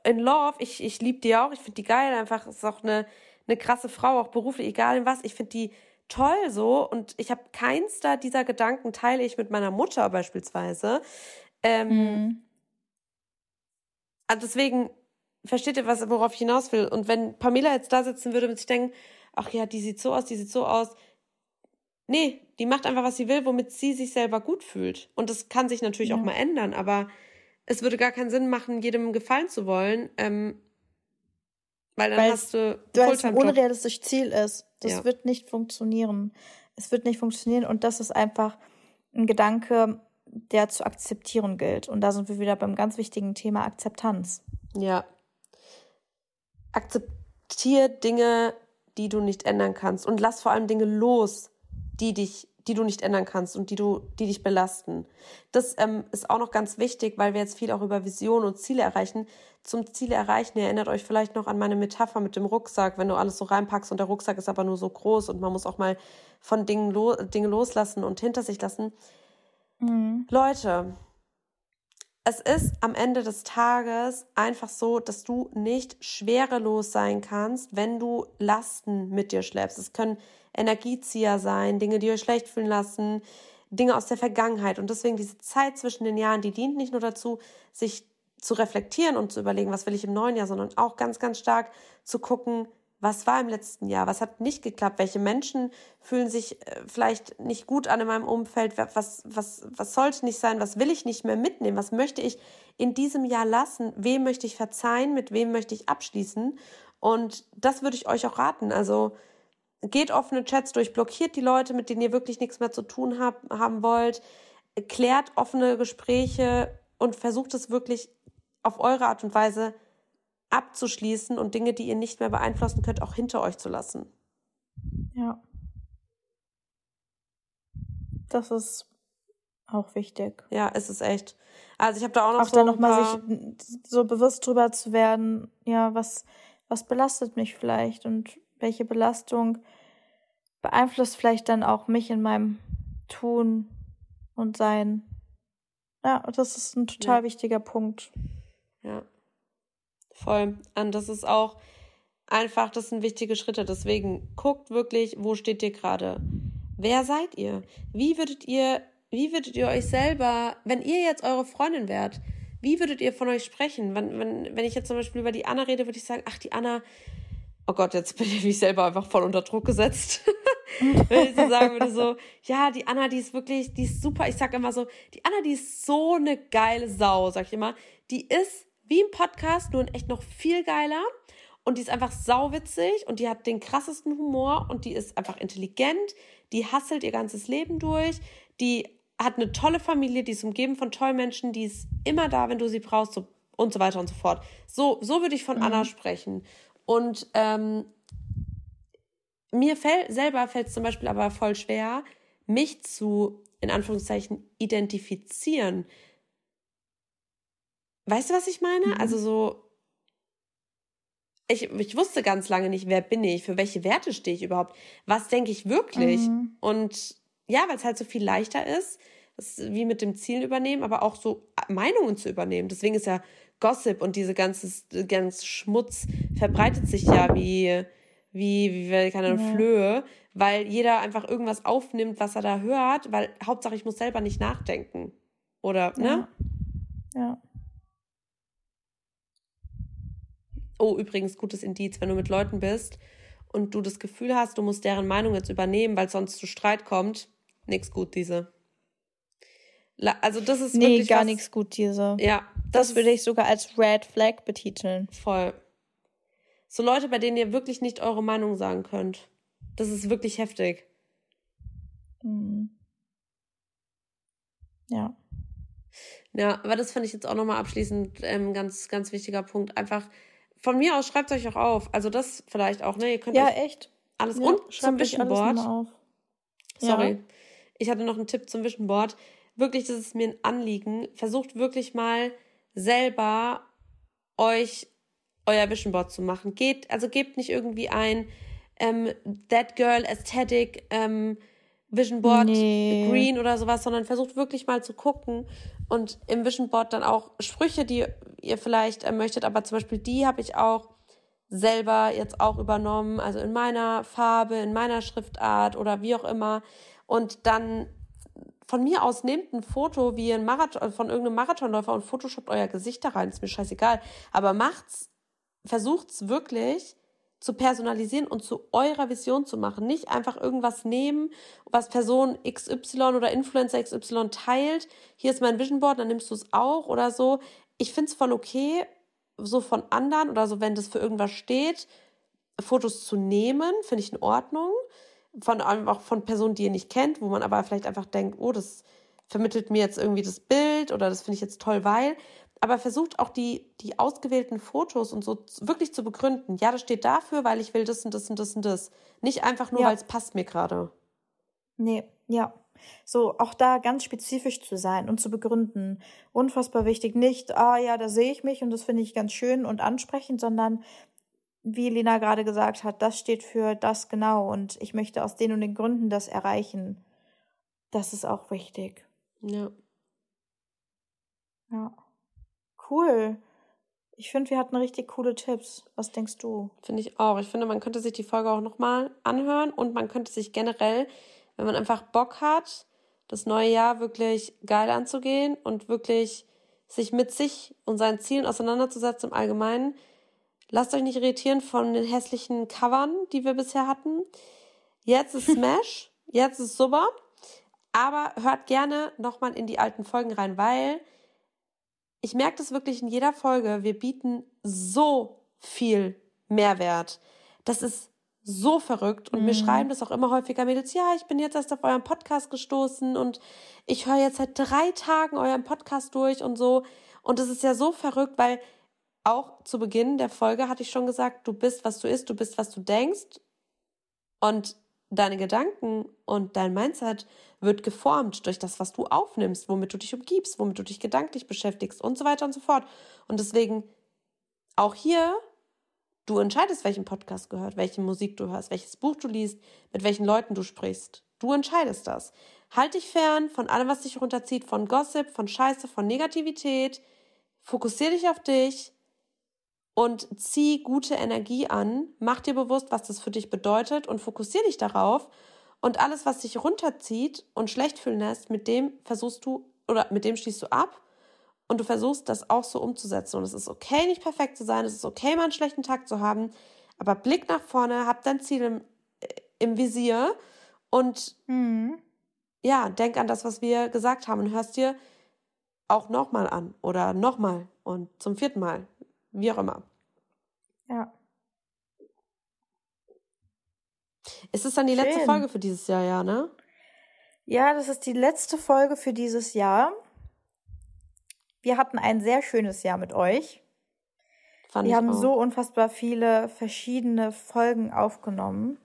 in love. Ich, ich liebe die auch, ich finde die geil, einfach ist auch eine, eine krasse Frau, auch beruflich, egal in was. Ich finde die toll so und ich habe keins da dieser Gedanken teile ich mit meiner Mutter beispielsweise. Ähm, mhm. Also deswegen versteht ihr, was, worauf ich hinaus will. Und wenn Pamela jetzt da sitzen würde und sich denken, ach ja, die sieht so aus, die sieht so aus. Nee, die macht einfach, was sie will, womit sie sich selber gut fühlt. Und das kann sich natürlich ja. auch mal ändern, aber es würde gar keinen Sinn machen, jedem gefallen zu wollen. Ähm, weil dann weil hast du, weil es ein unrealistisches Ziel ist. Das ja. wird nicht funktionieren. Es wird nicht funktionieren und das ist einfach ein Gedanke, der zu akzeptieren gilt. Und da sind wir wieder beim ganz wichtigen Thema Akzeptanz. Ja. Akzeptier Dinge, die du nicht ändern kannst und lass vor allem Dinge los, die dich die du nicht ändern kannst und die du, die dich belasten. Das ähm, ist auch noch ganz wichtig, weil wir jetzt viel auch über Visionen und Ziele erreichen. Zum Ziele erreichen, ihr erinnert euch vielleicht noch an meine Metapher mit dem Rucksack, wenn du alles so reinpackst und der Rucksack ist aber nur so groß und man muss auch mal von Dingen lo Dinge loslassen und hinter sich lassen. Mhm. Leute, es ist am Ende des Tages einfach so, dass du nicht schwerelos sein kannst, wenn du Lasten mit dir schleppst. Es können Energiezieher sein, Dinge, die euch schlecht fühlen lassen, Dinge aus der Vergangenheit. Und deswegen diese Zeit zwischen den Jahren, die dient nicht nur dazu, sich zu reflektieren und zu überlegen, was will ich im neuen Jahr, sondern auch ganz, ganz stark zu gucken, was war im letzten Jahr, was hat nicht geklappt, welche Menschen fühlen sich äh, vielleicht nicht gut an in meinem Umfeld, was, was, was sollte nicht sein, was will ich nicht mehr mitnehmen, was möchte ich in diesem Jahr lassen, wem möchte ich verzeihen, mit wem möchte ich abschließen. Und das würde ich euch auch raten. Also geht offene Chats durch, blockiert die Leute, mit denen ihr wirklich nichts mehr zu tun hab, haben wollt, klärt offene Gespräche und versucht es wirklich auf eure Art und Weise abzuschließen und Dinge, die ihr nicht mehr beeinflussen könnt, auch hinter euch zu lassen. Ja. Das ist auch wichtig. Ja, ist es echt. Also ich habe da auch noch auch so da noch mal sich so bewusst drüber zu werden, ja, was was belastet mich vielleicht und welche Belastung beeinflusst vielleicht dann auch mich in meinem Tun und Sein. Ja, das ist ein total ja. wichtiger Punkt. Ja. Voll. Und das ist auch einfach, das sind wichtige Schritte. Deswegen guckt wirklich, wo steht ihr gerade? Wer seid ihr? Wie würdet ihr, wie würdet ihr euch selber, wenn ihr jetzt eure Freundin wärt, wie würdet ihr von euch sprechen? Wenn, wenn, wenn ich jetzt zum Beispiel über die Anna rede, würde ich sagen, ach, die Anna, oh Gott, jetzt bin ich mich selber einfach voll unter Druck gesetzt. Wenn ich so sagen würde, so, ja, die Anna, die ist wirklich, die ist super. Ich sag immer so, die Anna, die ist so eine geile Sau, sag ich immer. Die ist wie im Podcast, nur in echt noch viel geiler. Und die ist einfach sauwitzig und die hat den krassesten Humor und die ist einfach intelligent. Die hasselt ihr ganzes Leben durch. Die hat eine tolle Familie, die ist umgeben von tollen Menschen, die ist immer da, wenn du sie brauchst so, und so weiter und so fort. So, so würde ich von mhm. Anna sprechen. Und ähm, mir fällt selber fällt es zum Beispiel aber voll schwer, mich zu, in Anführungszeichen, identifizieren. Weißt du, was ich meine? Mhm. Also so, ich, ich wusste ganz lange nicht, wer bin ich, für welche Werte stehe ich überhaupt, was denke ich wirklich. Mhm. Und ja, weil es halt so viel leichter ist, das ist wie mit dem Ziel übernehmen, aber auch so Meinungen zu übernehmen. Deswegen ist ja Gossip und diese ganze, ganz Schmutz verbreitet sich ja wie, wie, wie keine Ahnung, ja. Flöhe, weil jeder einfach irgendwas aufnimmt, was er da hört, weil Hauptsache ich muss selber nicht nachdenken. Oder, ne? Ja. Oh, übrigens, gutes Indiz, wenn du mit Leuten bist und du das Gefühl hast, du musst deren Meinung jetzt übernehmen, weil sonst zu Streit kommt, nix gut, diese. Also, das ist nee, wirklich. Nee, gar nichts gut, diese. Ja. Das, würde ich sogar als Red Flag betiteln. Voll. So Leute, bei denen ihr wirklich nicht eure Meinung sagen könnt. Das ist wirklich heftig. Mhm. Ja. Ja, aber das fand ich jetzt auch nochmal abschließend ähm, ganz, ganz wichtiger Punkt. Einfach von mir aus schreibt euch auch auf. Also das vielleicht auch, ne? Ihr könnt ja, echt. Alles ja, und zum Visionboard. Sorry. Ja. Ich hatte noch einen Tipp zum Visionboard. Wirklich, das ist mir ein Anliegen. Versucht wirklich mal selber euch euer Vision Board zu machen. Geht, also gebt nicht irgendwie ein ähm, That Girl Aesthetic ähm, Vision Board nee. Green oder sowas, sondern versucht wirklich mal zu gucken und im Vision Board dann auch Sprüche, die ihr vielleicht äh, möchtet, aber zum Beispiel die habe ich auch selber jetzt auch übernommen, also in meiner Farbe, in meiner Schriftart oder wie auch immer. Und dann von mir aus nehmt ein Foto wie ein Marathon, von irgendeinem Marathonläufer und photoshoppt euer Gesicht da rein, ist mir scheißegal. Aber macht's versucht es wirklich zu personalisieren und zu eurer Vision zu machen. Nicht einfach irgendwas nehmen, was Person XY oder Influencer XY teilt. Hier ist mein Vision Board, dann nimmst du es auch oder so. Ich finde es voll okay, so von anderen oder so, wenn das für irgendwas steht, Fotos zu nehmen, finde ich in Ordnung. Von auch von Personen, die ihr nicht kennt, wo man aber vielleicht einfach denkt, oh, das vermittelt mir jetzt irgendwie das Bild oder das finde ich jetzt toll, weil aber versucht auch die, die ausgewählten Fotos und so wirklich zu begründen. Ja, das steht dafür, weil ich will das und das und das und das. Nicht einfach nur, ja. weil es passt mir gerade. Nee, ja. So, auch da ganz spezifisch zu sein und zu begründen. Unfassbar wichtig. Nicht, ah ja, da sehe ich mich und das finde ich ganz schön und ansprechend, sondern wie Lena gerade gesagt hat, das steht für das genau und ich möchte aus den und den Gründen das erreichen. Das ist auch wichtig. Ja. Ja. Cool. Ich finde, wir hatten richtig coole Tipps. Was denkst du? Finde ich auch. Ich finde, man könnte sich die Folge auch nochmal anhören und man könnte sich generell, wenn man einfach Bock hat, das neue Jahr wirklich geil anzugehen und wirklich sich mit sich und seinen Zielen auseinanderzusetzen im Allgemeinen. Lasst euch nicht irritieren von den hässlichen Covern, die wir bisher hatten. Jetzt ist Smash, jetzt ist super. Aber hört gerne nochmal in die alten Folgen rein, weil ich merke das wirklich in jeder Folge. Wir bieten so viel Mehrwert. Das ist so verrückt. Und mhm. mir schreiben das auch immer häufiger Mädels, ja, ich bin jetzt erst auf euren Podcast gestoßen und ich höre jetzt seit drei Tagen euren Podcast durch und so. Und das ist ja so verrückt, weil auch zu Beginn der Folge hatte ich schon gesagt, du bist, was du isst, du bist, was du denkst. Und deine Gedanken und dein Mindset wird geformt durch das, was du aufnimmst, womit du dich umgibst, womit du dich gedanklich beschäftigst und so weiter und so fort. Und deswegen auch hier, du entscheidest, welchen Podcast gehört, welche Musik du hörst, welches Buch du liest, mit welchen Leuten du sprichst. Du entscheidest das. Halt dich fern von allem, was dich runterzieht, von Gossip, von Scheiße, von Negativität. Fokussier dich auf dich und zieh gute Energie an, mach dir bewusst, was das für dich bedeutet und fokussier dich darauf. Und alles, was dich runterzieht und schlecht fühlen lässt, mit dem versuchst du oder mit dem schließt du ab und du versuchst das auch so umzusetzen. Und es ist okay, nicht perfekt zu sein, es ist okay, mal einen schlechten Tag zu haben, Aber Blick nach vorne, hab dein Ziel im, äh, im Visier und mhm. ja, denk an das, was wir gesagt haben und hörst dir auch nochmal an oder nochmal und zum vierten Mal, wie auch immer. Ja. Ist es dann die Schön. letzte Folge für dieses Jahr, ja, ne? Ja, das ist die letzte Folge für dieses Jahr. Wir hatten ein sehr schönes Jahr mit euch. Fand wir haben auch. so unfassbar viele verschiedene Folgen aufgenommen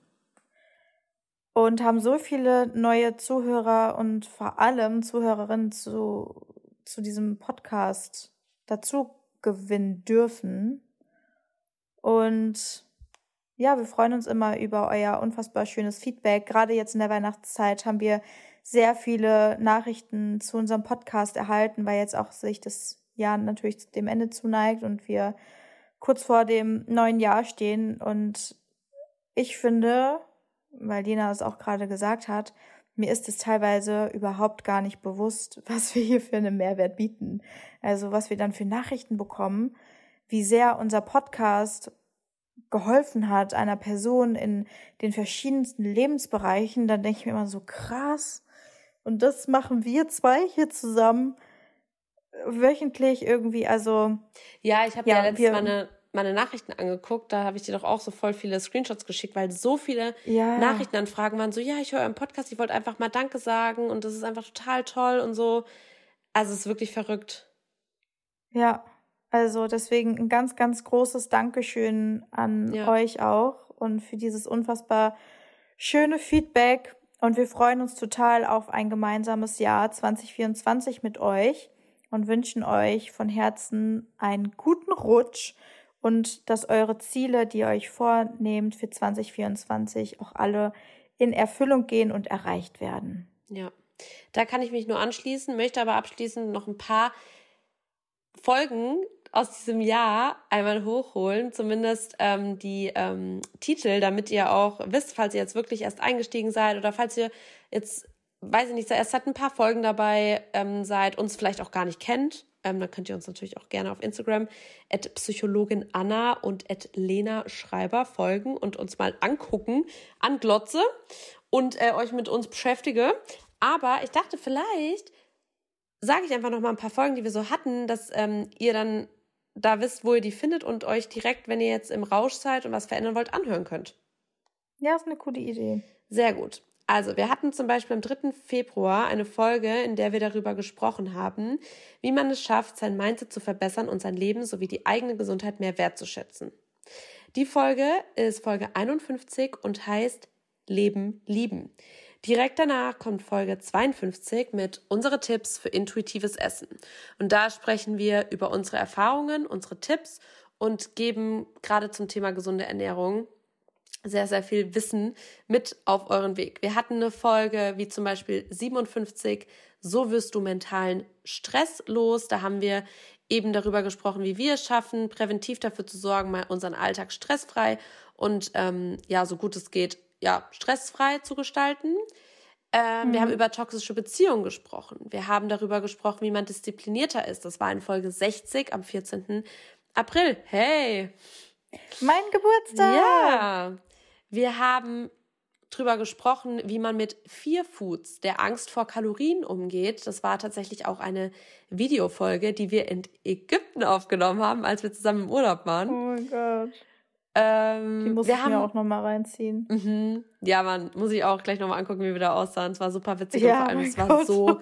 und haben so viele neue Zuhörer und vor allem Zuhörerinnen zu, zu diesem Podcast dazu gewinnen dürfen. Und ja, wir freuen uns immer über euer unfassbar schönes Feedback. Gerade jetzt in der Weihnachtszeit haben wir sehr viele Nachrichten zu unserem Podcast erhalten, weil jetzt auch sich das Jahr natürlich dem Ende zuneigt und wir kurz vor dem neuen Jahr stehen. Und ich finde, weil Dina es auch gerade gesagt hat, mir ist es teilweise überhaupt gar nicht bewusst, was wir hier für einen Mehrwert bieten. Also was wir dann für Nachrichten bekommen, wie sehr unser Podcast geholfen hat einer Person in den verschiedensten Lebensbereichen, dann denke ich mir immer so krass. Und das machen wir zwei hier zusammen wöchentlich irgendwie, also. Ja, ich habe ja, ja letztes Mal eine, meine Nachrichten angeguckt, da habe ich dir doch auch so voll viele Screenshots geschickt, weil so viele ja. Nachrichtenanfragen waren so, ja, ich höre euren Podcast, ich wollte einfach mal Danke sagen und das ist einfach total toll und so. Also es ist wirklich verrückt. Ja, also deswegen ein ganz, ganz großes Dankeschön an ja. euch auch und für dieses unfassbar schöne Feedback. Und wir freuen uns total auf ein gemeinsames Jahr 2024 mit euch und wünschen euch von Herzen einen guten Rutsch und dass eure Ziele, die ihr euch vornehmt für 2024, auch alle in Erfüllung gehen und erreicht werden. Ja, da kann ich mich nur anschließen, möchte aber abschließend noch ein paar Folgen aus diesem Jahr einmal hochholen, zumindest ähm, die ähm, Titel, damit ihr auch wisst, falls ihr jetzt wirklich erst eingestiegen seid oder falls ihr jetzt, weiß ich nicht, erst seit ein paar Folgen dabei ähm, seid, uns vielleicht auch gar nicht kennt. Ähm, dann könnt ihr uns natürlich auch gerne auf Instagram at Psychologin Anna und at Lena Schreiber folgen und uns mal angucken, anglotze und äh, euch mit uns beschäftige. Aber ich dachte, vielleicht sage ich einfach noch mal ein paar Folgen, die wir so hatten, dass ähm, ihr dann da wisst, wo ihr die findet und euch direkt, wenn ihr jetzt im Rausch seid und was verändern wollt, anhören könnt. Ja, ist eine coole Idee. Sehr gut. Also, wir hatten zum Beispiel am 3. Februar eine Folge, in der wir darüber gesprochen haben, wie man es schafft, sein Mindset zu verbessern und sein Leben sowie die eigene Gesundheit mehr wertzuschätzen. Die Folge ist Folge 51 und heißt Leben lieben. Direkt danach kommt Folge 52 mit unsere Tipps für intuitives Essen. Und da sprechen wir über unsere Erfahrungen, unsere Tipps und geben gerade zum Thema gesunde Ernährung sehr, sehr viel Wissen mit auf euren Weg. Wir hatten eine Folge wie zum Beispiel 57, so wirst du mentalen Stress los. Da haben wir eben darüber gesprochen, wie wir es schaffen, präventiv dafür zu sorgen, mal unseren Alltag stressfrei und ähm, ja, so gut es geht, ja, stressfrei zu gestalten. Ähm, mhm. Wir haben über toxische Beziehungen gesprochen. Wir haben darüber gesprochen, wie man disziplinierter ist. Das war in Folge 60 am 14. April. Hey! Mein Geburtstag! Ja! Wir haben drüber gesprochen, wie man mit Fear Foods, der Angst vor Kalorien umgeht. Das war tatsächlich auch eine Videofolge, die wir in Ägypten aufgenommen haben, als wir zusammen im Urlaub waren. Oh mein Gott. Ähm, die muss ich haben, mir auch nochmal reinziehen. Mhm. Ja, man muss ich auch gleich nochmal angucken, wie wir da aussahen. Es war super witzig ja, und vor allem es war so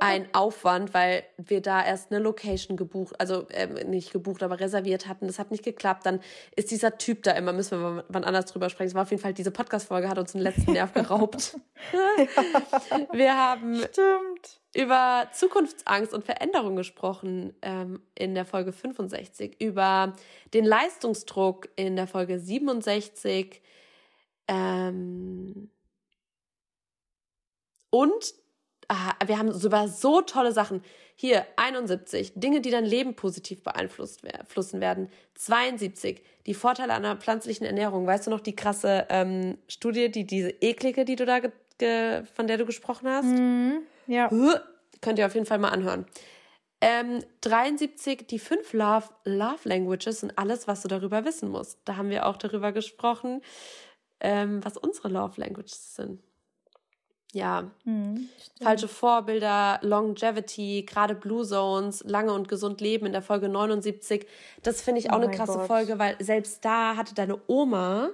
ein Aufwand, weil wir da erst eine Location gebucht, also äh, nicht gebucht, aber reserviert hatten. Das hat nicht geklappt. Dann ist dieser Typ da immer, müssen wir mal wann anders drüber sprechen. Es war auf jeden Fall, diese Podcast-Folge hat uns den letzten Nerv geraubt. Wir haben Stimmt über Zukunftsangst und Veränderung gesprochen ähm, in der Folge 65, über den Leistungsdruck in der Folge 67 ähm, und ah, wir haben über so tolle Sachen. Hier 71, Dinge, die dein Leben positiv beeinflussen werden. 72, die Vorteile einer pflanzlichen Ernährung. Weißt du noch die krasse ähm, Studie, die diese eklige, die du da von der du gesprochen hast? Mhm. Ja. Könnt ihr auf jeden Fall mal anhören. Ähm, 73, die fünf Love, Love Languages und alles, was du darüber wissen musst. Da haben wir auch darüber gesprochen, ähm, was unsere Love Languages sind. Ja, mhm, falsche Vorbilder, Longevity, gerade Blue Zones, lange und gesund leben in der Folge 79. Das finde ich auch oh eine krasse Gott. Folge, weil selbst da hatte deine Oma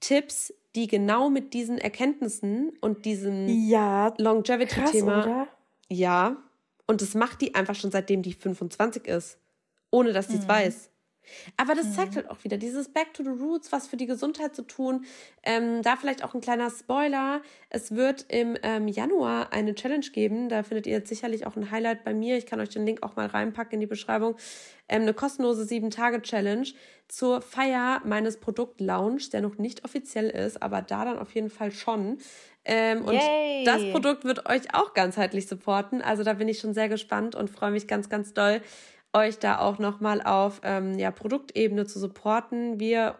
Tipps, die genau mit diesen Erkenntnissen und diesem ja, Longevity-Thema. Ja. Und das macht die einfach schon seitdem die 25 ist. Ohne dass sie es mhm. weiß. Aber das zeigt mhm. halt auch wieder dieses Back to the Roots, was für die Gesundheit zu tun. Ähm, da vielleicht auch ein kleiner Spoiler. Es wird im ähm, Januar eine Challenge geben. Da findet ihr jetzt sicherlich auch ein Highlight bei mir. Ich kann euch den Link auch mal reinpacken in die Beschreibung. Ähm, eine kostenlose 7-Tage-Challenge zur Feier meines Produkt-Lounge, der noch nicht offiziell ist, aber da dann auf jeden Fall schon. Ähm, und Yay. das Produkt wird euch auch ganzheitlich supporten. Also da bin ich schon sehr gespannt und freue mich ganz, ganz doll euch da auch nochmal auf ähm, ja, Produktebene zu supporten. Wir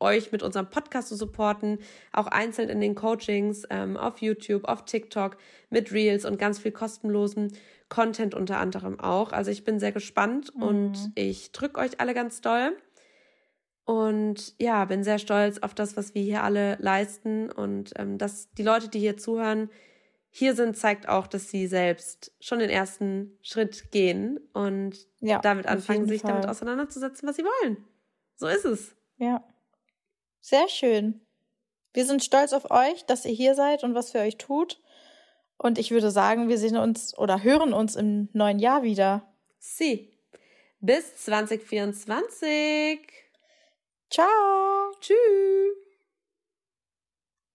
euch mit unserem Podcast zu supporten, auch einzeln in den Coachings ähm, auf YouTube, auf TikTok, mit Reels und ganz viel kostenlosen Content unter anderem auch. Also ich bin sehr gespannt mhm. und ich drücke euch alle ganz doll. Und ja, bin sehr stolz auf das, was wir hier alle leisten und ähm, dass die Leute, die hier zuhören, hier sind, zeigt auch, dass sie selbst schon den ersten Schritt gehen und ja, damit anfangen, sich Fall. damit auseinanderzusetzen, was sie wollen. So ist es. Ja. Sehr schön. Wir sind stolz auf euch, dass ihr hier seid und was für euch tut. Und ich würde sagen, wir sehen uns oder hören uns im neuen Jahr wieder. Sie. Bis 2024. Ciao. Tschüss.